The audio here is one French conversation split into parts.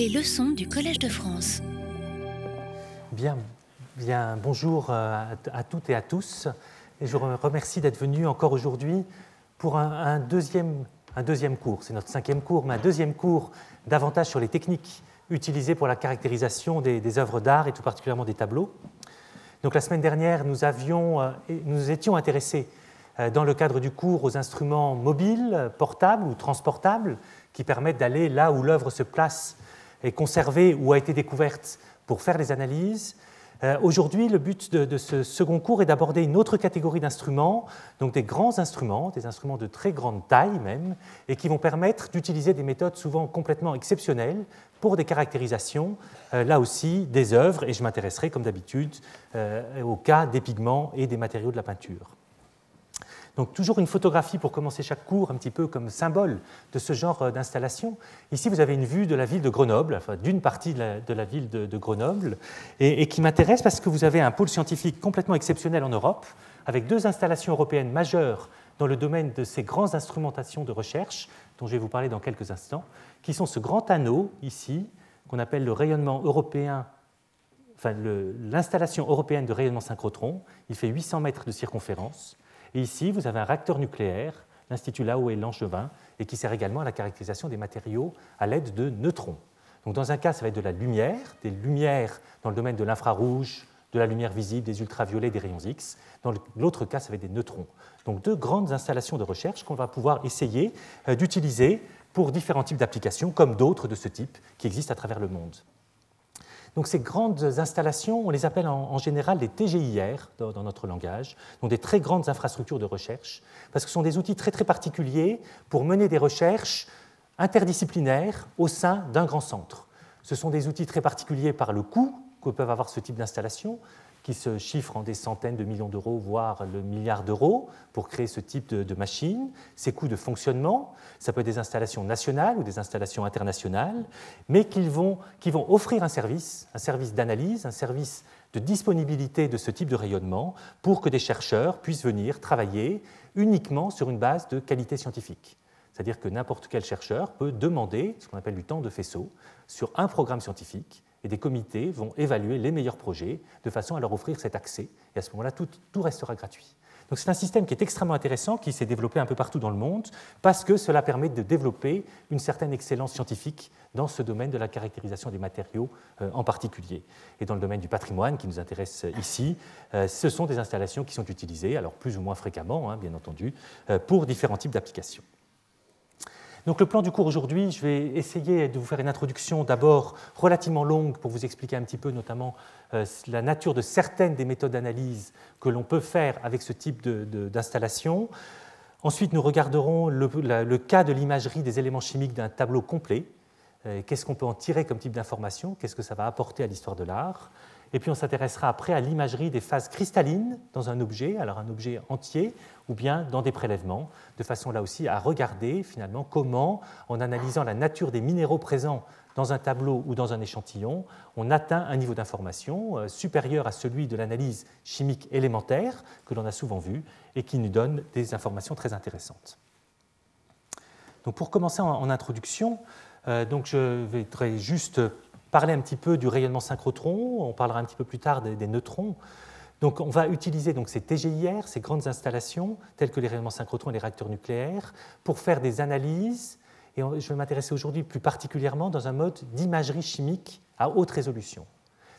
Les leçons du Collège de France. Bien, bien bonjour euh, à, toutes et à tous. Et je vous remercie d'être venus encore aujourd'hui pour un, deuxième, un deuxième cours. C'est notre cinquième cours, mais un deuxième cours davantage sur les techniques utilisées pour la caractérisation des, des œuvres d'art et tout particulièrement des tableaux. Donc la semaine dernière, nous, avions, euh, nous étions intéressés euh, dans le cadre du cours aux instruments mobiles, portables ou transportables qui permettent d'aller là où l'œuvre se place est conservée ou a été découverte pour faire des analyses. Euh, aujourd'hui, le but de, ce second cours est d'aborder une autre catégorie d'instruments, donc des grands instruments, des instruments de très grande taille même, et qui vont permettre d'utiliser des méthodes souvent complètement exceptionnelles pour des caractérisations, euh, là aussi, des œuvres, et je m'intéresserai, comme d'habitude, euh, au cas des pigments et des matériaux de la peinture. Donc toujours une photographie pour commencer chaque cours, un petit peu comme symbole de ce genre euh, d'installation. Ici, vous avez une vue de la ville de Grenoble, enfin d'une partie de la, ville de, Grenoble, et, qui m'intéresse parce que vous avez un pôle scientifique complètement exceptionnel en Europe, avec deux installations européennes majeures dans le domaine de ces grandes instrumentations de recherche, dont je vais vous parler dans quelques instants, qui sont ce grand anneau ici, qu'on appelle le rayonnement européen enfin l'installation européenne de rayonnement synchrotron, il fait 800 mètres de circonférence, et ici, vous avez un réacteur nucléaire, l'Institut Lao et Langevin, et qui sert également à la caractérisation des matériaux à l'aide de neutrons. Donc, dans un cas, ça va être de la lumière, des lumières dans le domaine de l'infrarouge, de la lumière visible, des ultraviolets, des rayons X. Dans l'autre cas, ça va être des neutrons. Donc, deux grandes installations de recherche qu'on va pouvoir essayer euh, d'utiliser pour différents types d'applications, comme d'autres de ce type qui existent à travers le monde. Donc ces grandes installations, on les appelle en, général des TGIR dans, notre langage, donc des très grandes infrastructures de recherche, parce que ce sont des outils très très particuliers pour mener des recherches interdisciplinaires au sein d'un grand centre. Ce sont des outils très particuliers par le coût que peuvent avoir ce type d'installation, qui se chiffrent en des centaines de millions d'euros, voire le milliard d'euros, pour créer ce type de, machines. Ces coûts de fonctionnement, ça peut être des installations nationales ou des installations internationales, mais vont, qui vont offrir un service, un service d'analyse, un service de disponibilité de ce type de rayonnement pour que des chercheurs puissent venir travailler uniquement sur une base de qualité scientifique. C'est-à-dire que n'importe quel chercheur peut demander ce qu'on appelle du temps de faisceau sur un programme scientifique et des comités vont évaluer les meilleurs projets de façon à leur offrir cet accès. Et à ce moment-là, tout, restera gratuit. Donc c'est un système qui est extrêmement intéressant, qui s'est développé un peu partout dans le monde, parce que cela permet de développer une certaine excellence scientifique dans ce domaine de la caractérisation des matériaux euh, en particulier. Et dans le domaine du patrimoine qui nous intéresse ici, euh, ce sont des installations qui sont utilisées, alors plus ou moins fréquemment, hein, bien entendu, euh, pour différents types d'applications. Donc le plan du cours aujourd'hui, je vais essayer de vous faire une introduction d'abord relativement longue pour vous expliquer un petit peu notamment euh, la nature de certaines des méthodes d'analyse que l'on peut faire avec ce type d'installation. Ensuite, nous regarderons le, cas de l'imagerie des éléments chimiques d'un tableau complet. Euh, qu'est-ce qu'on peut en tirer comme type d'information? Qu'est-ce que ça va apporter à l'histoire de l'art? Et puis on s'intéressera après à l'imagerie des phases cristallines dans un objet, alors un objet entier, ou bien dans des prélèvements, de façon là aussi à regarder finalement comment, en analysant la nature des minéraux présents dans un tableau ou dans un échantillon, on atteint un niveau d'information euh, supérieur à celui de l'analyse chimique élémentaire que l'on a souvent vu et qui nous donne des informations très intéressantes. Donc pour commencer en, introduction, euh, donc je vais juste parler un petit peu du rayonnement synchrotron, on parlera un petit peu plus tard des, neutrons. Donc on va utiliser donc, ces TGIR, ces grandes installations, telles que les rayonnements synchrotrons et les réacteurs nucléaires, pour faire des analyses, et je vais m'intéresser aujourd'hui plus particulièrement dans un mode d'imagerie chimique à haute résolution.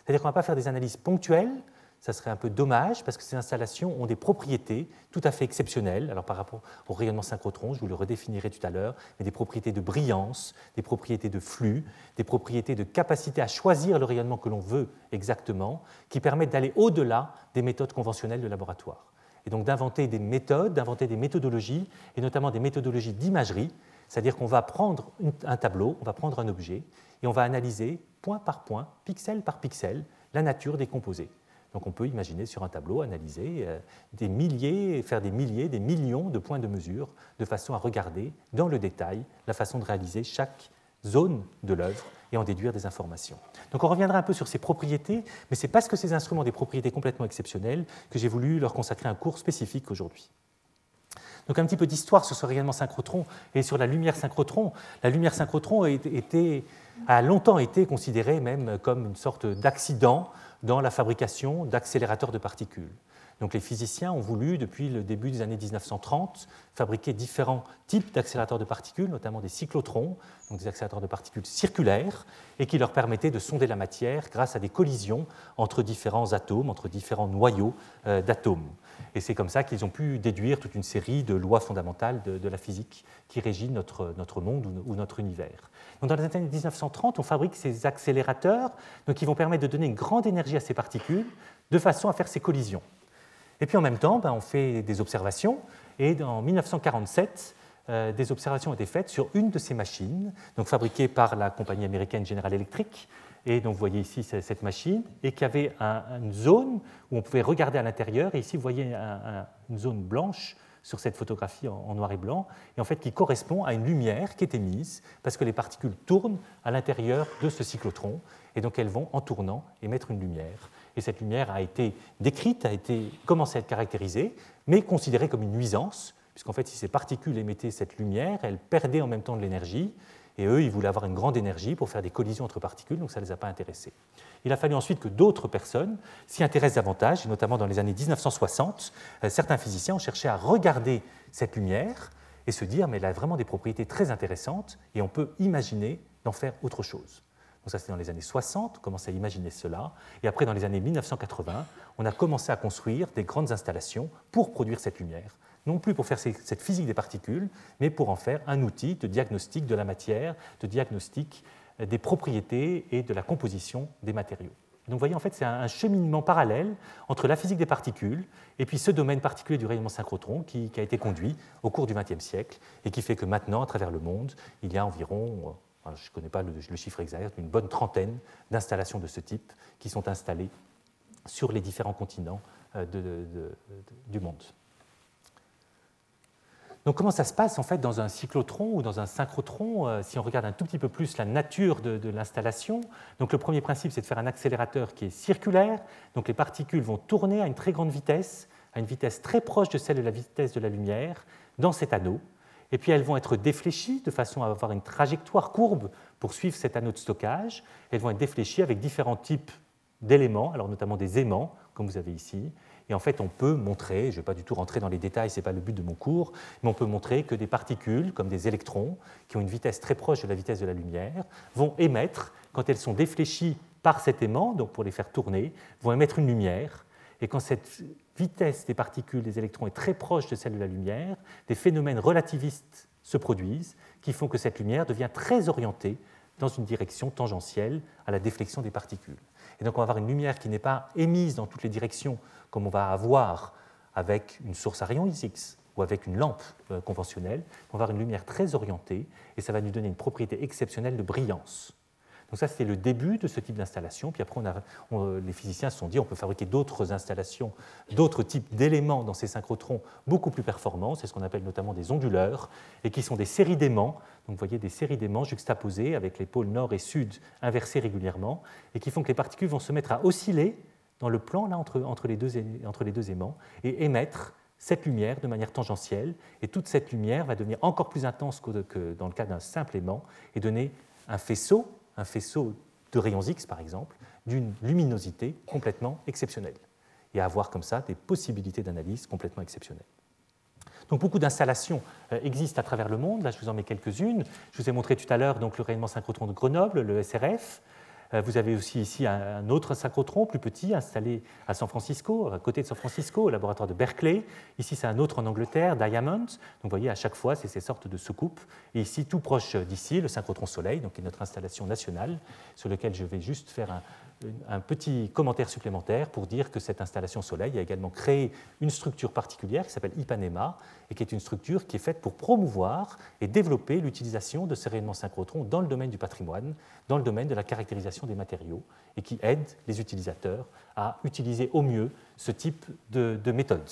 C'est-à-dire qu'on ne va pas faire des analyses ponctuelles, ça serait un peu dommage parce que ces installations ont des propriétés tout à fait exceptionnelles. Alors par rapport au rayonnement synchrotron, je vous le redéfinirai tout à l'heure, mais des propriétés de brillance, des propriétés de flux, des propriétés de capacité à choisir le rayonnement que l'on veut exactement, qui permettent d'aller au-delà des méthodes conventionnelles de laboratoire. Et donc d'inventer des méthodes, d'inventer des méthodologies, et notamment des méthodologies d'imagerie, c'est-à-dire qu'on va prendre un tableau, on va prendre un objet, et on va analyser point par point, pixel par pixel, la nature des composés. Donc on peut imaginer sur un tableau, analyser euh, des milliers, faire des milliers, des millions de points de mesure, de façon à regarder dans le détail la façon de réaliser chaque zone de l'œuvre et en déduire des informations. Donc on reviendra un peu sur ces propriétés, mais c'est parce que ces instruments ont des propriétés complètement exceptionnelles que j'ai voulu leur consacrer un cours spécifique aujourd'hui. Donc un petit peu d'histoire sur ce rayonnement synchrotron et sur la lumière synchrotron. La lumière synchrotron a longtemps été considérée même comme une sorte d'accident dans la fabrication d'accélérateurs de particules. Donc les physiciens ont voulu, depuis le début des années 1930, fabriquer différents types d'accélérateurs de particules, notamment des cyclotrons, donc des accélérateurs de particules circulaires, et qui leur permettaient de sonder la matière grâce à des collisions entre différents atomes, entre différents noyaux euh, d'atomes. Et c'est comme ça qu'ils ont pu déduire toute une série de lois fondamentales de, la physique qui régit notre, notre monde ou, notre univers. Dans les années 1930, on fabrique ces accélérateurs donc qui vont permettre de donner une grande énergie à ces particules de façon à faire ces collisions. Et puis en même temps, ben, on fait des observations, et en 1947, euh, des observations ont été faites sur une de ces machines, donc fabriquée par la compagnie américaine General Electric, et donc vous voyez ici cette machine, et qui avait une zone où on pouvait regarder à l'intérieur, et ici vous voyez une zone blanche sur cette photographie en, noir et blanc, et en fait qui correspond à une lumière qui est émise, parce que les particules tournent à l'intérieur de ce cyclotron, et donc elles vont, en tournant, émettre une lumière. Et cette lumière a été décrite, a été commencé à être caractérisée, mais considérée comme une nuisance, puisqu'en fait, si ces particules émettaient cette lumière, elles perdaient en même temps de l'énergie, et eux, ils voulaient avoir une grande énergie pour faire des collisions entre particules, donc ça ne les a pas intéressés. Il a fallu ensuite que d'autres personnes s'y intéressent davantage, et notamment dans les années 1960, euh, certains physiciens ont cherché à regarder cette lumière et se dire, mais elle a vraiment des propriétés très intéressantes, et on peut imaginer d'en faire autre chose. Donc ça, c'était dans les années 60, on commençait à imaginer cela. Et après, dans les années 1980, on a commencé à construire des grandes installations pour produire cette lumière. Non plus pour faire cette physique des particules, mais pour en faire un outil de diagnostic de la matière, de diagnostic euh, des propriétés et de la composition des matériaux. Donc vous voyez, en fait, c'est un cheminement parallèle entre la physique des particules et puis ce domaine particulier du rayonnement synchrotron qui, a été conduit au cours du XXe siècle et qui fait que maintenant, à travers le monde, il y a environ euh, je ne connais pas le, chiffre exact, une bonne trentaine d'installations de ce type qui sont installées sur les différents continents euh, du monde. Donc comment ça se passe en fait dans un cyclotron ou dans un synchrotron euh, Si on regarde un tout petit peu plus la nature de, l'installation, donc le premier principe c'est de faire un accélérateur qui est circulaire. Donc les particules vont tourner à une très grande vitesse, à une vitesse très proche de celle de la vitesse de la lumière, dans cet anneau et puis elles vont être défléchies de façon à avoir une trajectoire courbe pour suivre cet anneau de stockage. Elles vont être défléchies avec différents types d'éléments, alors notamment des aimants, comme vous avez ici. Et en fait, on peut montrer, je ne vais pas du tout rentrer dans les détails, ce n'est pas le but de mon cours, mais on peut montrer que des particules, comme des électrons, qui ont une vitesse très proche de la vitesse de la lumière, vont émettre, quand elles sont défléchies par cet aimant, donc pour les faire tourner, vont émettre une lumière. Et quand cette vitesse des particules des électrons est très proche de celle de la lumière, des phénomènes relativistes se produisent qui font que cette lumière devient très orientée dans une direction tangentielle à la déflexion des particules. Et donc on va avoir une lumière qui n'est pas émise dans toutes les directions comme on va avoir avec une source à rayons X ou avec une lampe euh, conventionnelle, on va avoir une lumière très orientée et ça va nous donner une propriété exceptionnelle de brillance. Donc ça, c'était le début de ce type d'installation. Puis après, les physiciens se sont dit on peut fabriquer d'autres installations, d'autres types d'éléments dans ces synchrotrons beaucoup plus performants. C'est ce qu'on appelle notamment des onduleurs, et qui sont des séries d'aimants. Donc vous voyez des séries d'aimants juxtaposées avec les pôles nord et sud inversés régulièrement, et qui font que les particules vont se mettre à osciller dans le plan là, entre, les deux aimants et émettre cette lumière de manière tangentielle. Et toute cette lumière va devenir encore plus intense que dans le cas d'un simple aimant et donner un faisceau un faisceau de rayons X, par exemple, d'une luminosité complètement exceptionnelle, et avoir comme ça des possibilités d'analyse complètement exceptionnelles. Donc beaucoup d'installations euh, existent à travers le monde. Là, je vous en mets quelques-unes. Je vous ai montré tout à l'heure donc le rayonnement synchrotron de Grenoble, le SRF. Euh, vous avez aussi ici un autre synchrotron plus petit installé à San Francisco, à côté de San Francisco, au laboratoire de Berkeley. Ici, c'est un autre en Angleterre, Diamond. Donc, vous voyez, à chaque fois, c'est ces sortes de soucoupes. Et ici, tout proche d'ici, le synchrotron Soleil, donc qui est notre installation nationale, sur lequel je vais juste faire un, un petit commentaire supplémentaire pour dire que cette installation Soleil a également créé une structure particulière qui s'appelle Ipanema et qui est une structure qui est faite pour promouvoir et développer l'utilisation de ces rayonnements synchrotrons dans le domaine du patrimoine, dans le domaine de la caractérisation des matériaux et qui aide les utilisateurs à utiliser au mieux ce type de, de méthode.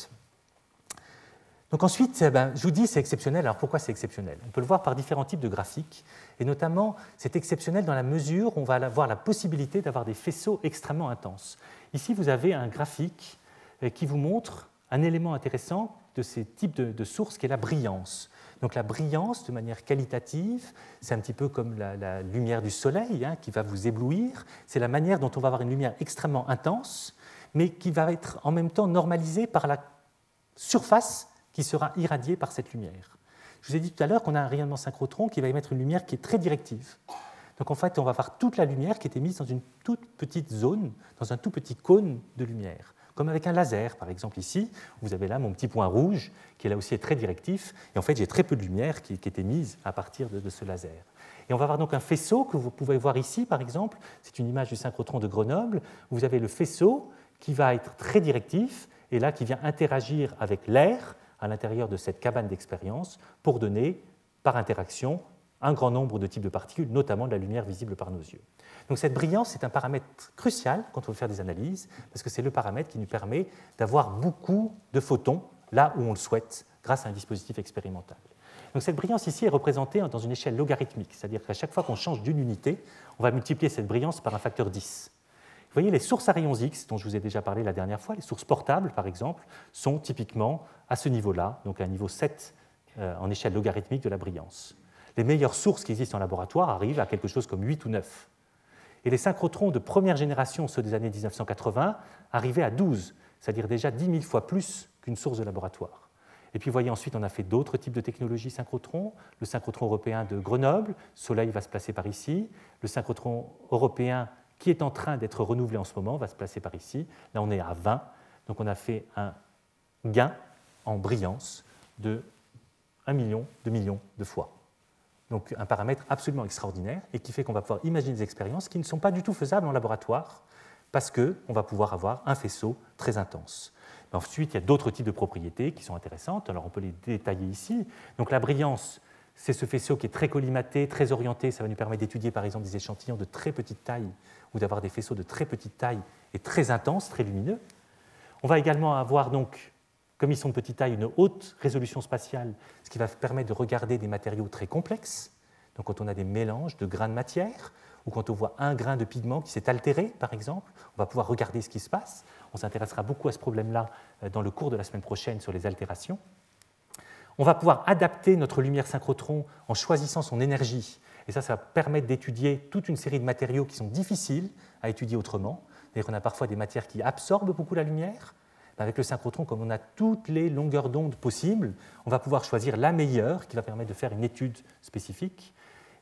Donc ensuite, eh ben, je vous dis c'est exceptionnel. Alors pourquoi c'est exceptionnel? On peut le voir par différents types de graphiques. Et notamment, c'est exceptionnel dans la mesure où on va avoir la possibilité d'avoir des faisceaux extrêmement intenses. Ici, vous avez un graphique euh, qui vous montre un élément intéressant de ces types de, sources qui est la brillance. Donc la brillance, de manière qualitative, c'est un petit peu comme la, lumière du soleil hein, qui va vous éblouir. C'est la manière dont on va avoir une lumière extrêmement intense, mais qui va être en même temps normalisée par la surface qui sera irradiée par cette lumière. Je vous ai dit tout à l'heure qu'on a un rayonnement synchrotron qui va émettre une lumière qui est très directive. Donc en fait, on va voir toute la lumière qui est émise dans une toute petite zone, dans un tout petit cône de lumière comme avec un laser, par exemple ici. Vous avez là mon petit point rouge, qui est là aussi très directif, et en fait j'ai très peu de lumière qui, est émise à partir de, ce laser. Et on va avoir donc un faisceau que vous pouvez voir ici, par exemple. C'est une image du synchrotron de Grenoble. Vous avez le faisceau qui va être très directif, et là qui vient interagir avec l'air à l'intérieur de cette cabane d'expérience pour donner, par interaction, un grand nombre de types de particules, notamment de la lumière visible par nos yeux. Donc cette brillance est un paramètre crucial quand on veut faire des analyses, parce que c'est le paramètre qui nous permet d'avoir beaucoup de photons là où on le souhaite, grâce à un dispositif expérimental. Donc cette brillance ici est représentée dans une échelle logarithmique, c'est-à-dire qu'à chaque fois qu'on change d'une unité, on va multiplier cette brillance par un facteur 10. Vous voyez, les sources à rayons X, dont je vous ai déjà parlé la dernière fois, les sources portables par exemple, sont typiquement à ce niveau-là, donc à un niveau 7 euh, en échelle logarithmique de la brillance. Les meilleures sources qui existent en laboratoire arrivent à quelque chose comme 8 ou 9. Et les synchrotrons de première génération, ceux des années 1980, arrivaient à 12, c'est-à-dire déjà 10 000 fois plus qu'une source de laboratoire. Et puis, voyez, ensuite, on a fait d'autres types de technologies synchrotron. Le synchrotron européen de Grenoble, Soleil va se placer par ici. Le synchrotron européen qui est en train d'être renouvelé en ce moment va se placer par ici. Là, on est à 20. Donc, on a fait un gain en brillance de 1 million de millions de fois. Donc un paramètre absolument extraordinaire et qui fait qu'on va pouvoir imaginer des expériences qui ne sont pas du tout faisables en laboratoire parce qu'on va pouvoir avoir un faisceau très intense. ensuite, il y a d'autres types de propriétés qui sont intéressantes. Alors on peut les détailler ici. Donc la brillance, c'est ce faisceau qui est très collimaté, très orienté. Ça va nous permettre d'étudier par exemple des échantillons de très petite taille ou d'avoir des faisceaux de très petite taille et très intenses, très lumineux. On va également avoir donc comme ils sont de petite taille, une haute résolution spatiale, ce qui va permettre de regarder des matériaux très complexes. Donc quand on a des mélanges de grains de matière, ou quand on voit un grain de pigment qui s'est altéré, par exemple, on va pouvoir regarder ce qui se passe. On s'intéressera beaucoup à ce problème-là euh, dans le cours de la semaine prochaine sur les altérations. On va pouvoir adapter notre lumière synchrotron en choisissant son énergie. Et ça, ça va permettre d'étudier toute une série de matériaux qui sont difficiles à étudier autrement. On a parfois des matières qui absorbent beaucoup la lumière, avec le synchrotron, comme on a toutes les longueurs d'onde possibles, on va pouvoir choisir la meilleure qui va permettre de faire une étude spécifique.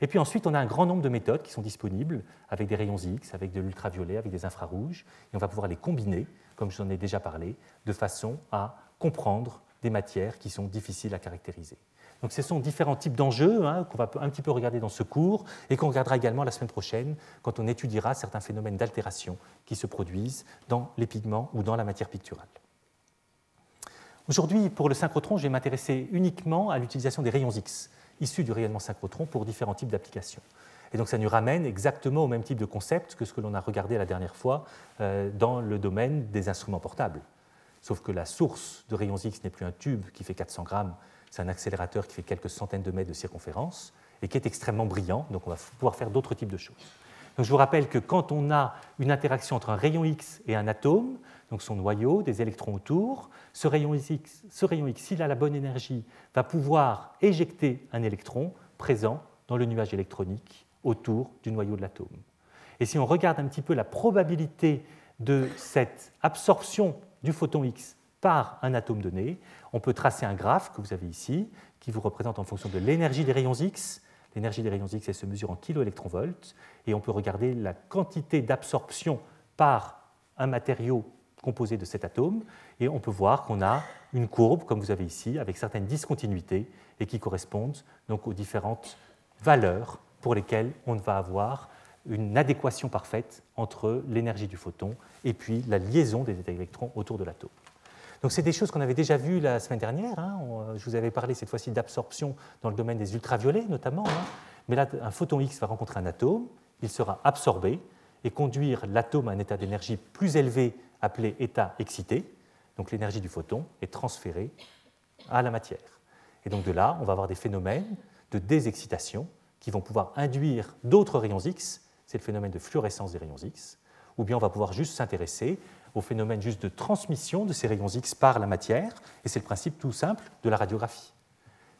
Et puis ensuite, on a un grand nombre de méthodes qui sont disponibles avec des rayons X, avec de l'ultraviolet, avec des infrarouges, et on va pouvoir les combiner, comme je vous en ai déjà parlé, de façon à comprendre des matières qui sont difficiles à caractériser. Donc ce sont différents types d'enjeux hein, qu'on va un petit peu regarder dans ce cours et qu'on regardera également la semaine prochaine quand on étudiera certains phénomènes d'altération qui se produisent dans les pigments ou dans la matière picturale. Aujourd'hui, pour le synchrotron, je vais m'intéresser uniquement à l'utilisation des rayons X issus du rayonnement synchrotron pour différents types d'applications. Et donc ça nous ramène exactement au même type de concept que ce que l'on a regardé la dernière fois euh, dans le domaine des instruments portables. Sauf que la source de rayons X n'est plus un tube qui fait 400 grammes, c'est un accélérateur qui fait quelques centaines de mètres de circonférence et qui est extrêmement brillant, donc on va pouvoir faire d'autres types de choses. Donc je vous rappelle que quand on a une interaction entre un rayon X et un atome, donc son noyau, des électrons autour. Ce rayon X, ce rayon X s'il a la bonne énergie, va pouvoir éjecter un électron présent dans le nuage électronique autour du noyau de l'atome. Et si on regarde un petit peu la probabilité de cette absorption du photon X par un atome donné, on peut tracer un graphe que vous avez ici, qui vous représente en fonction de l'énergie des rayons X. L'énergie des rayons X, se mesure en kiloélectronvolts, et on peut regarder la quantité d'absorption par un matériau composé de cet atome, et on peut voir qu'on a une courbe, comme vous avez ici, avec certaines discontinuités, et qui correspondent donc aux différentes valeurs pour lesquelles on va avoir une adéquation parfaite entre l'énergie du photon et puis la liaison des électrons autour de l'atome. Donc c'est des choses qu'on avait déjà vues la semaine dernière. Hein. Je vous avais parlé cette fois-ci d'absorption dans le domaine des ultraviolets notamment. Hein. Mais là, un photon X va rencontrer un atome, il sera absorbé et conduire l'atome à un état d'énergie plus élevé appelé état excité. Donc l'énergie du photon est transférée à la matière. Et donc de là, on va avoir des phénomènes de désexcitation qui vont pouvoir induire d'autres rayons X, c'est le phénomène de fluorescence des rayons X, ou bien on va pouvoir juste s'intéresser au phénomène juste de transmission de ces rayons X par la matière, et c'est le principe tout simple de la radiographie.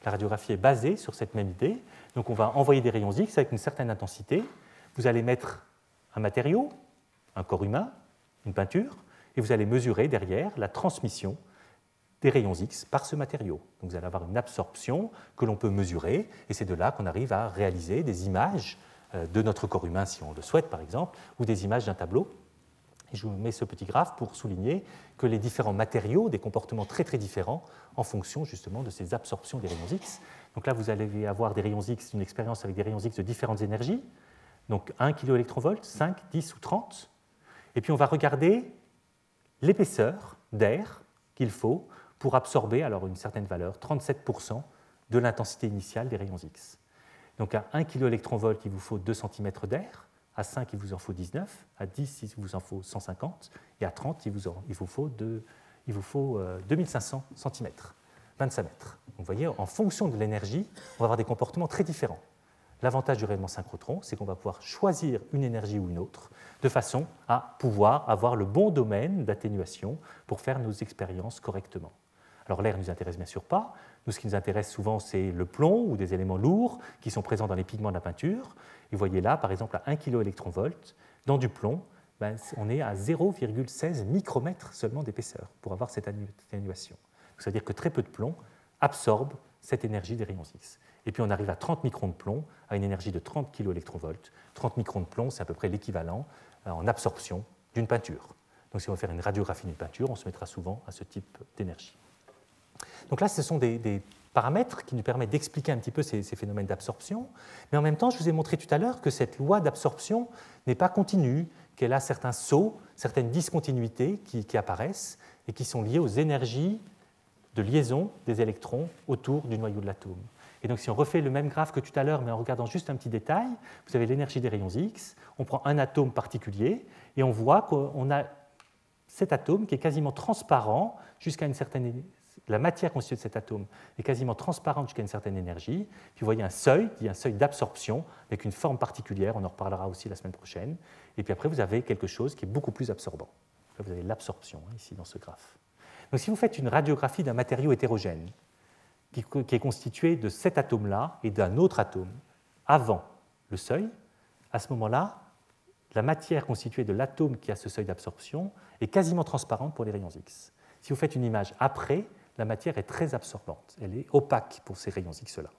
La radiographie est basée sur cette même idée, donc on va envoyer des rayons X avec une certaine intensité, vous allez mettre un matériau, un corps humain, une peinture, et vous allez mesurer derrière la transmission des rayons X par ce matériau. Donc vous allez avoir une absorption que l'on peut mesurer, et c'est de là qu'on arrive à réaliser des images de notre corps humain, si on le souhaite par exemple, ou des images d'un tableau. Je vous mets ce petit graphe pour souligner que les différents matériaux ont des comportements très très différents en fonction justement de ces absorptions des rayons X. Donc là, vous allez avoir des rayons X, une expérience avec des rayons X de différentes énergies, donc 1 kV, 5, 10 ou 30. Et puis on va regarder l'épaisseur d'air qu'il faut pour absorber alors une certaine valeur, 37% de l'intensité initiale des rayons X. Donc à 1 kV, il vous faut 2 cm d'air, à 5 il vous en faut 19, à 10 il vous en faut 150, et à 30 il vous, il vous faut, il vous faut 2500 cm, 25 mètres. Vous voyez, en fonction de l'énergie, on va avoir des comportements très différents. L'avantage du rayonnement synchrotron, c'est qu'on va pouvoir choisir une énergie ou une autre de façon à pouvoir avoir le bon domaine d'atténuation pour faire nos expériences correctement. Alors l'air ne nous intéresse bien sûr pas. Nous, ce qui nous intéresse souvent, c'est le plomb ou des éléments lourds qui sont présents dans les pigments de la peinture. Vous voyez là, par exemple, à 1 kV dans du plomb, ben, on est à 0,16 micromètres seulement d'épaisseur pour avoir cette atténuation. C'est-à-dire que très peu de plomb absorbe cette énergie des rayons X. Et puis on arrive à 30 microns de plomb, à une énergie de 30 kV. 30 microns de plomb, c'est à peu près l'équivalent euh, en absorption d'une peinture. Donc si on veut faire une radiographie d'une peinture, on se mettra souvent à ce type d'énergie. Donc là, ce sont des, paramètres qui nous permettent d'expliquer un petit peu ces, phénomènes d'absorption. Mais en même temps, je vous ai montré tout à l'heure que cette loi d'absorption n'est pas continue, qu'elle a certains sauts, certaines discontinuités qui, apparaissent et qui sont liées aux énergies de liaison des électrons autour du noyau de l'atome. Et donc si on refait le même graphe que tout à l'heure, mais en regardant juste un petit détail, vous avez l'énergie des rayons X, on prend un atome particulier et on voit qu'on a cet atome qui est quasiment transparent jusqu'à une certaine la matière constituée de cet atome est quasiment transparente jusqu'à une certaine énergie. Puis vous voyez un seuil, qui est un seuil d'absorption avec une forme particulière, on en reparlera aussi la semaine prochaine. Et puis après, vous avez quelque chose qui est beaucoup plus absorbant. Vous avez l'absorption hein, ici dans ce graphe. Donc si vous faites une radiographie d'un matériau hétérogène qui, qui est constitué de cet atome-là et d'un autre atome avant le seuil, à ce moment-là, la matière constituée de l'atome qui a ce seuil d'absorption est quasiment transparente pour les rayons X. Si vous faites une image après, la matière est très absorbante, elle est opaque pour ces rayons X-là.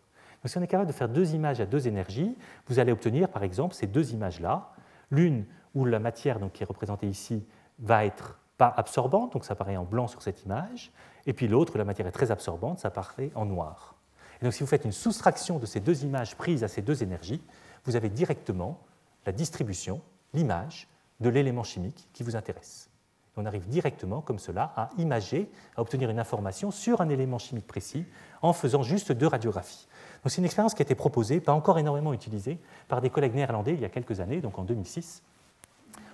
Donc si on est capable de faire deux images à deux énergies, vous allez obtenir par exemple ces deux images-là, l'une où la matière donc, qui est représentée ici va être pas absorbante, donc ça apparaît en blanc sur cette image, et puis l'autre où la matière est très absorbante, ça apparaît en noir. Et donc si vous faites une soustraction de ces deux images prises à ces deux énergies, vous avez directement la distribution, l'image de l'élément chimique qui vous intéresse on arrive directement, comme cela, à imager, à obtenir une information sur un élément chimique précis en faisant juste deux radiographies. c'est une expérience qui a été proposée, pas encore énormément utilisée, par des collègues néerlandais il y a quelques années, donc en 2006,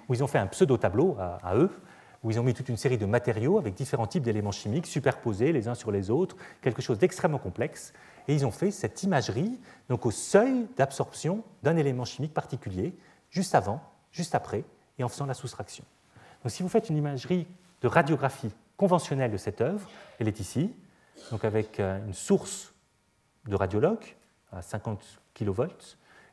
où ils ont fait un pseudo-tableau à, eux, où ils ont mis toute une série de matériaux avec différents types d'éléments chimiques superposés les uns sur les autres, quelque chose d'extrêmement complexe, et ils ont fait cette imagerie donc au seuil d'absorption d'un élément chimique particulier, juste avant, juste après, et en faisant la soustraction. Donc, si vous faites une imagerie de radiographie conventionnelle de cette œuvre, elle est ici, donc avec euh, une source de radiologue à 50 kV.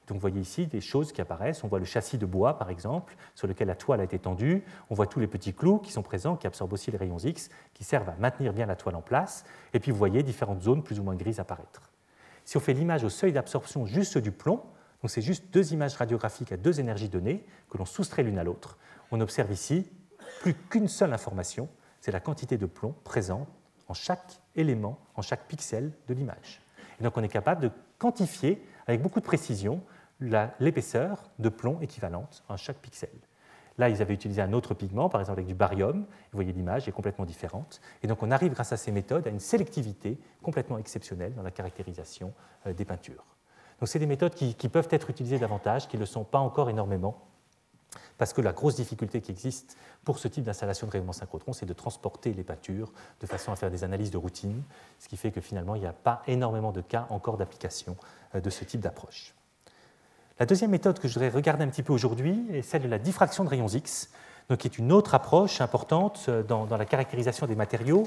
Donc vous voyez ici des choses qui apparaissent. On voit le châssis de bois, par exemple, sur lequel la toile a été tendue. On voit tous les petits clous qui sont présents, qui absorbent aussi les rayons X, qui servent à maintenir bien la toile en place. Et puis vous voyez différentes zones plus ou moins grises apparaître. Si on fait l'image au seuil d'absorption juste du plomb, donc c'est juste deux images radiographiques à deux énergies données que l'on soustrait l'une à l'autre, on observe ici plus qu'une seule information, c'est la quantité de plomb présente en chaque élément, en chaque pixel de l'image. Et donc on est capable de quantifier avec beaucoup de précision l'épaisseur de plomb équivalente en chaque pixel. Là, ils avaient utilisé un autre pigment, par exemple avec du barium. Vous voyez, l'image est complètement différente. Et donc, on arrive, grâce à ces méthodes, à une sélectivité complètement exceptionnelle dans la caractérisation euh, des peintures. Donc, c'est des méthodes qui, qui, peuvent être utilisées davantage, qui ne le sont pas encore énormément, parce que la grosse difficulté qui existe pour ce type d'installation de rayonnement synchrotron, c'est de transporter les peintures de façon à faire des analyses de routine, ce qui fait que finalement, il n'y a pas énormément de cas encore d'application euh, de ce type d'approche. La deuxième méthode que je voudrais regarder un petit peu aujourd'hui est celle de la diffraction de rayons X. donc qui est une autre approche importante dans, dans la caractérisation des matériaux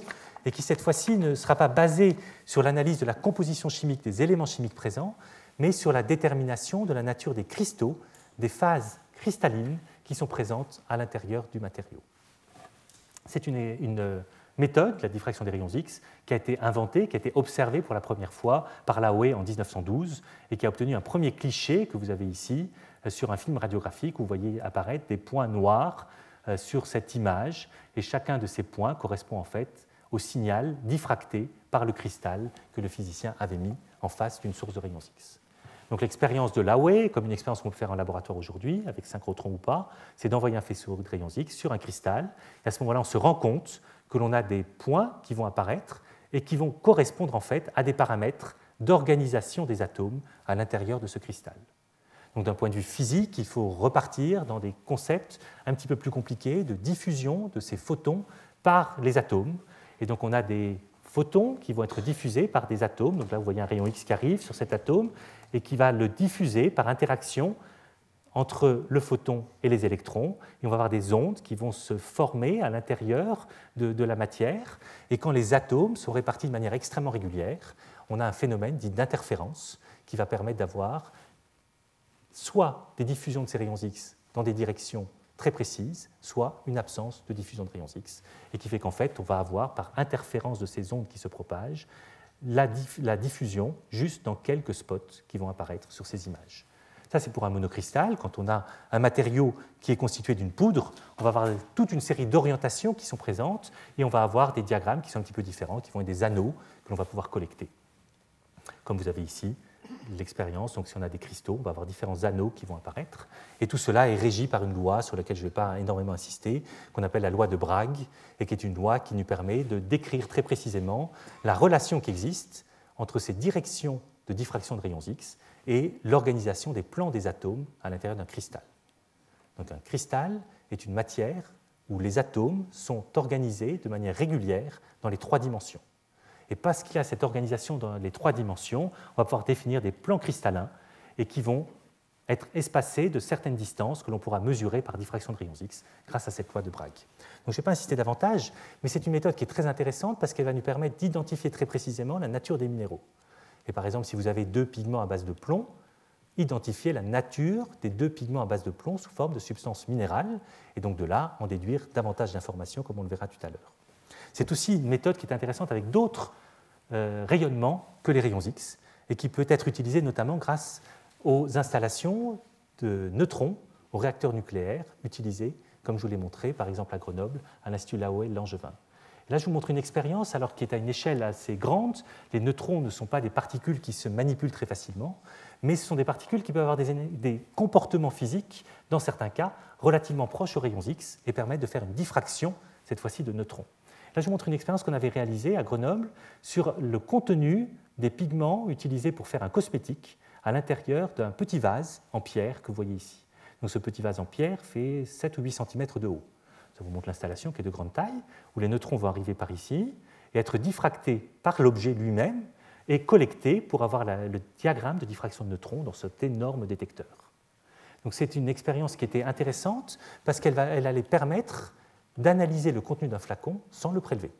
et qui cette fois-ci ne sera pas basée sur l'analyse de la composition chimique des éléments chimiques présents, mais sur la détermination de la nature des cristaux, des phases cristallines qui sont présentes à l'intérieur du matériau. C'est une, méthode, la diffraction des rayons X, qui a été inventée, qui a été observée pour la première fois par Laue en 1912 et qui a obtenu un premier cliché que vous avez ici euh, sur un film radiographique où vous voyez apparaître des points noirs euh, sur cette image et chacun de ces points correspond en fait au signal diffracté par le cristal que le physicien avait mis en face d'une source de rayons X. Donc l'expérience de Laue, comme une expérience qu'on peut faire en laboratoire aujourd'hui, avec synchrotrons ou pas, c'est d'envoyer un faisceau de rayons X sur un cristal. À ce moment-là, on se rend compte que l'on a des points qui vont apparaître et qui vont correspondre en fait à des paramètres d'organisation des atomes à l'intérieur de ce cristal. Donc d'un point de vue physique, il faut repartir dans des concepts un petit peu plus compliqués de diffusion de ces photons par les atomes. Et donc on a des photons qui vont être diffusés par des atomes. Donc là, vous voyez un rayon X qui arrive sur cet atome et qui va le diffuser par interaction entre le photon et les électrons, et on va avoir des ondes qui vont se former à l'intérieur de, la matière, et quand les atomes sont répartis de manière extrêmement régulière, on a un phénomène dit d'interférence qui va permettre d'avoir soit des diffusions de ces rayons X dans des directions très précises, soit une absence de diffusion de rayons X, et qui fait qu'en fait, on va avoir, par interférence de ces ondes qui se propagent, la, diffusion juste dans quelques spots qui vont apparaître sur ces images. Ça, c'est pour un monocristal. Quand on a un matériau qui est constitué d'une poudre, on va avoir toute une série d'orientations qui sont présentes et on va avoir des diagrammes qui sont un petit peu différents, qui vont être des anneaux que l'on va pouvoir collecter. Comme vous avez ici l'expérience, donc si on a des cristaux, on va avoir différents anneaux qui vont apparaître. Et tout cela est régi par une loi sur laquelle je ne vais pas énormément insister, qu'on appelle la loi de Bragg, et qui est une loi qui nous permet de décrire très précisément la relation qui existe entre ces directions de diffraction de rayons X et l'organisation des plans des atomes à l'intérieur d'un cristal. Donc un cristal est une matière où les atomes sont organisés de manière régulière dans les trois dimensions. Et parce qu'il y a cette organisation dans les trois dimensions, on va pouvoir définir des plans cristallins et qui vont être espacés de certaines distances que l'on pourra mesurer par diffraction de rayons X grâce à cette loi de Bragg. Donc je ne vais pas insister davantage, mais c'est une méthode qui est très intéressante parce qu'elle va nous permettre d'identifier très précisément la nature des minéraux. Et par exemple, si vous avez deux pigments à base de plomb, identifier la nature des deux pigments à base de plomb sous forme de substances minérales, et donc de là en déduire davantage d'informations, comme on le verra tout à l'heure. C'est aussi une méthode qui est intéressante avec d'autres euh, rayonnements que les rayons X, et qui peut être utilisée notamment grâce aux installations de neutrons aux réacteurs nucléaires utilisés, comme je vous l'ai montré, par exemple à Grenoble, à l'Institut Laoé Langevin. Là, je vous montre une expérience alors qui est à une échelle assez grande. Les neutrons ne sont pas des particules qui se manipulent très facilement, mais ce sont des particules qui peuvent avoir des, comportements physiques, dans certains cas, relativement proches aux rayons X et permettent de faire une diffraction, cette fois-ci de neutrons. Là, je vous montre une expérience qu'on avait réalisée à Grenoble sur le contenu des pigments utilisés pour faire un cosmétique à l'intérieur d'un petit vase en pierre que vous voyez ici. Donc, ce petit vase en pierre fait 7 ou 8 cm de haut. Ça vous montre l'installation qui est de grande taille, où les neutrons vont arriver par ici et être diffractés par l'objet lui-même et collectés pour avoir le diagramme de diffraction de neutrons dans cet énorme détecteur. Donc c'est une expérience qui était intéressante parce qu'elle allait permettre d'analyser le contenu d'un flacon sans le prélever.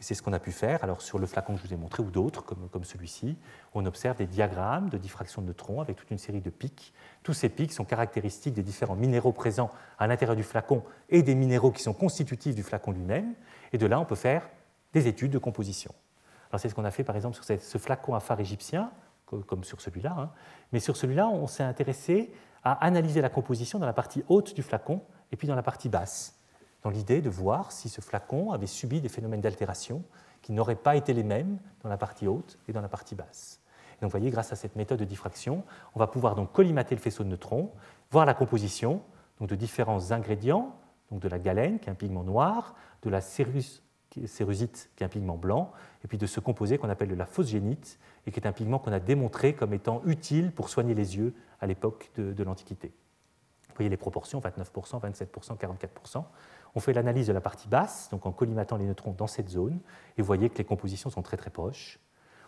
Et c'est ce qu'on a pu faire. Alors sur le flacon que je vous ai montré ou d'autres, comme, comme celui-ci, on observe des diagrammes de diffraction de neutrons avec toute une série de pics. Tous ces pics sont caractéristiques des différents minéraux présents à l'intérieur du flacon et des minéraux qui sont constitutifs du flacon lui-même. Et de là, on peut faire des études de composition. Alors c'est ce qu'on a fait par exemple sur ce flacon à phare égyptien, comme sur celui-là. Hein. Mais sur celui-là, on s'est intéressé à analyser la composition dans la partie haute du flacon et puis dans la partie basse dans l'idée de voir si ce flacon avait subi des phénomènes d'altération qui n'auraient pas été les mêmes dans la partie haute et dans la partie basse. donc vous voyez, grâce à cette méthode de diffraction, on va pouvoir donc collimater le faisceau de neutrons, voir la composition donc de différents ingrédients, donc de la galène, qui est un pigment noir, de la cérusite, qui est un pigment blanc, et puis de ce composé qu'on appelle de la phosgénite, et qui est un pigment qu'on a démontré comme étant utile pour soigner les yeux à l'époque de, de l'Antiquité. Vous voyez les proportions, 29%, 27%, 44%. On fait l'analyse de la partie basse, donc en collimatant les neutrons dans cette zone, et vous voyez que les compositions sont très très proches.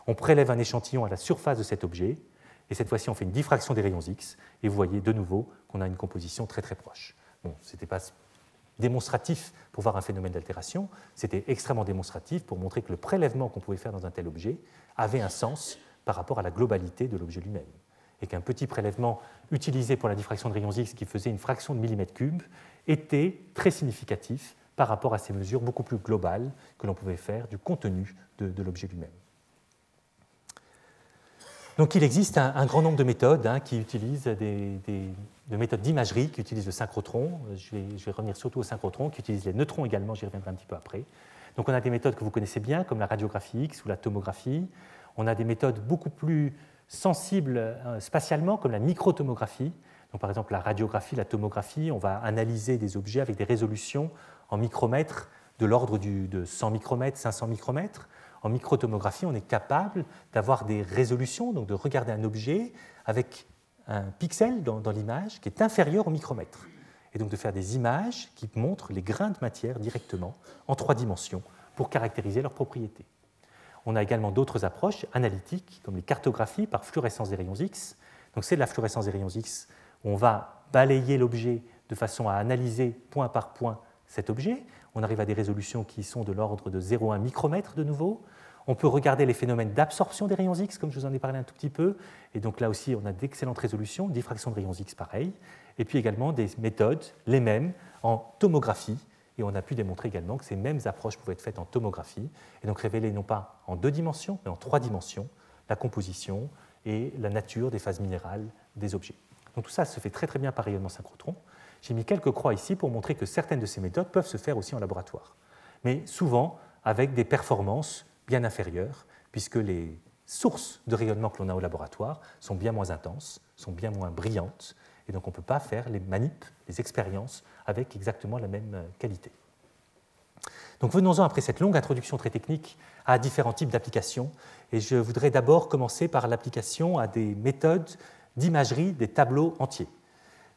On prélève un échantillon à la surface de cet objet, et cette fois-ci on fait une diffraction des rayons X, et vous voyez de nouveau qu'on a une composition très très proche. Ce n'était pas démonstratif pour voir un phénomène d'altération, c'était extrêmement démonstratif pour montrer que le prélèvement qu'on pouvait faire dans un tel objet avait un sens par rapport à la globalité de l'objet lui-même. Et qu'un petit prélèvement utilisé pour la diffraction de rayons X qui faisait une fraction de millimètre cube était très significatif par rapport à ces mesures beaucoup plus globales que l'on pouvait faire du contenu de, l'objet lui-même. Donc il existe un, grand nombre de méthodes hein, qui utilisent des, de méthodes d'imagerie qui utilisent le synchrotron. Je vais, je vais, revenir surtout au synchrotron, qui utilise les neutrons également, j'y reviendrai un petit peu après. Donc on a des méthodes que vous connaissez bien, comme la radiographie X ou la tomographie. On a des méthodes beaucoup plus sensibles euh, spatialement, comme la microtomographie. Donc, par exemple, la radiographie, la tomographie, on va analyser des objets avec des résolutions en micromètres de l'ordre de 100 micromètres, 500 micromètres. En microtomographie, on est capable d'avoir des résolutions, donc de regarder un objet avec un pixel dans, dans l'image qui est inférieur au micromètre. Et donc de faire des images qui montrent les grains de matière directement en trois dimensions pour caractériser leurs propriétés. On a également d'autres approches analytiques, comme les cartographies par fluorescence des rayons X. Donc c'est de la fluorescence des rayons X. On va balayer l'objet de façon à analyser point par point cet objet. On arrive à des résolutions qui sont de l'ordre de 0,1 micromètre de nouveau. On peut regarder les phénomènes d'absorption des rayons X, comme je vous en ai parlé un tout petit peu. Et donc là aussi, on a d'excellentes résolutions, diffraction de rayons X pareil. Et puis également des méthodes, les mêmes, en tomographie, et on a pu démontrer également que ces mêmes approches pouvaient être faites en tomographie, et donc révéler non pas en deux dimensions, mais en trois dimensions, la composition et la nature des phases minérales des objets. Donc tout ça se fait très très bien par rayonnement synchrotron. J'ai mis quelques croix ici pour montrer que certaines de ces méthodes peuvent se faire aussi en laboratoire, mais souvent avec des performances bien inférieures, puisque les sources de rayonnement que l'on a au laboratoire sont bien moins intenses, sont bien moins brillantes, et donc on ne peut pas faire les manips, les expériences avec exactement la même euh, qualité. Donc venons-en après cette longue introduction très technique à différents types d'applications. Et je voudrais d'abord commencer par l'application à des méthodes d'imagerie des tableaux entiers.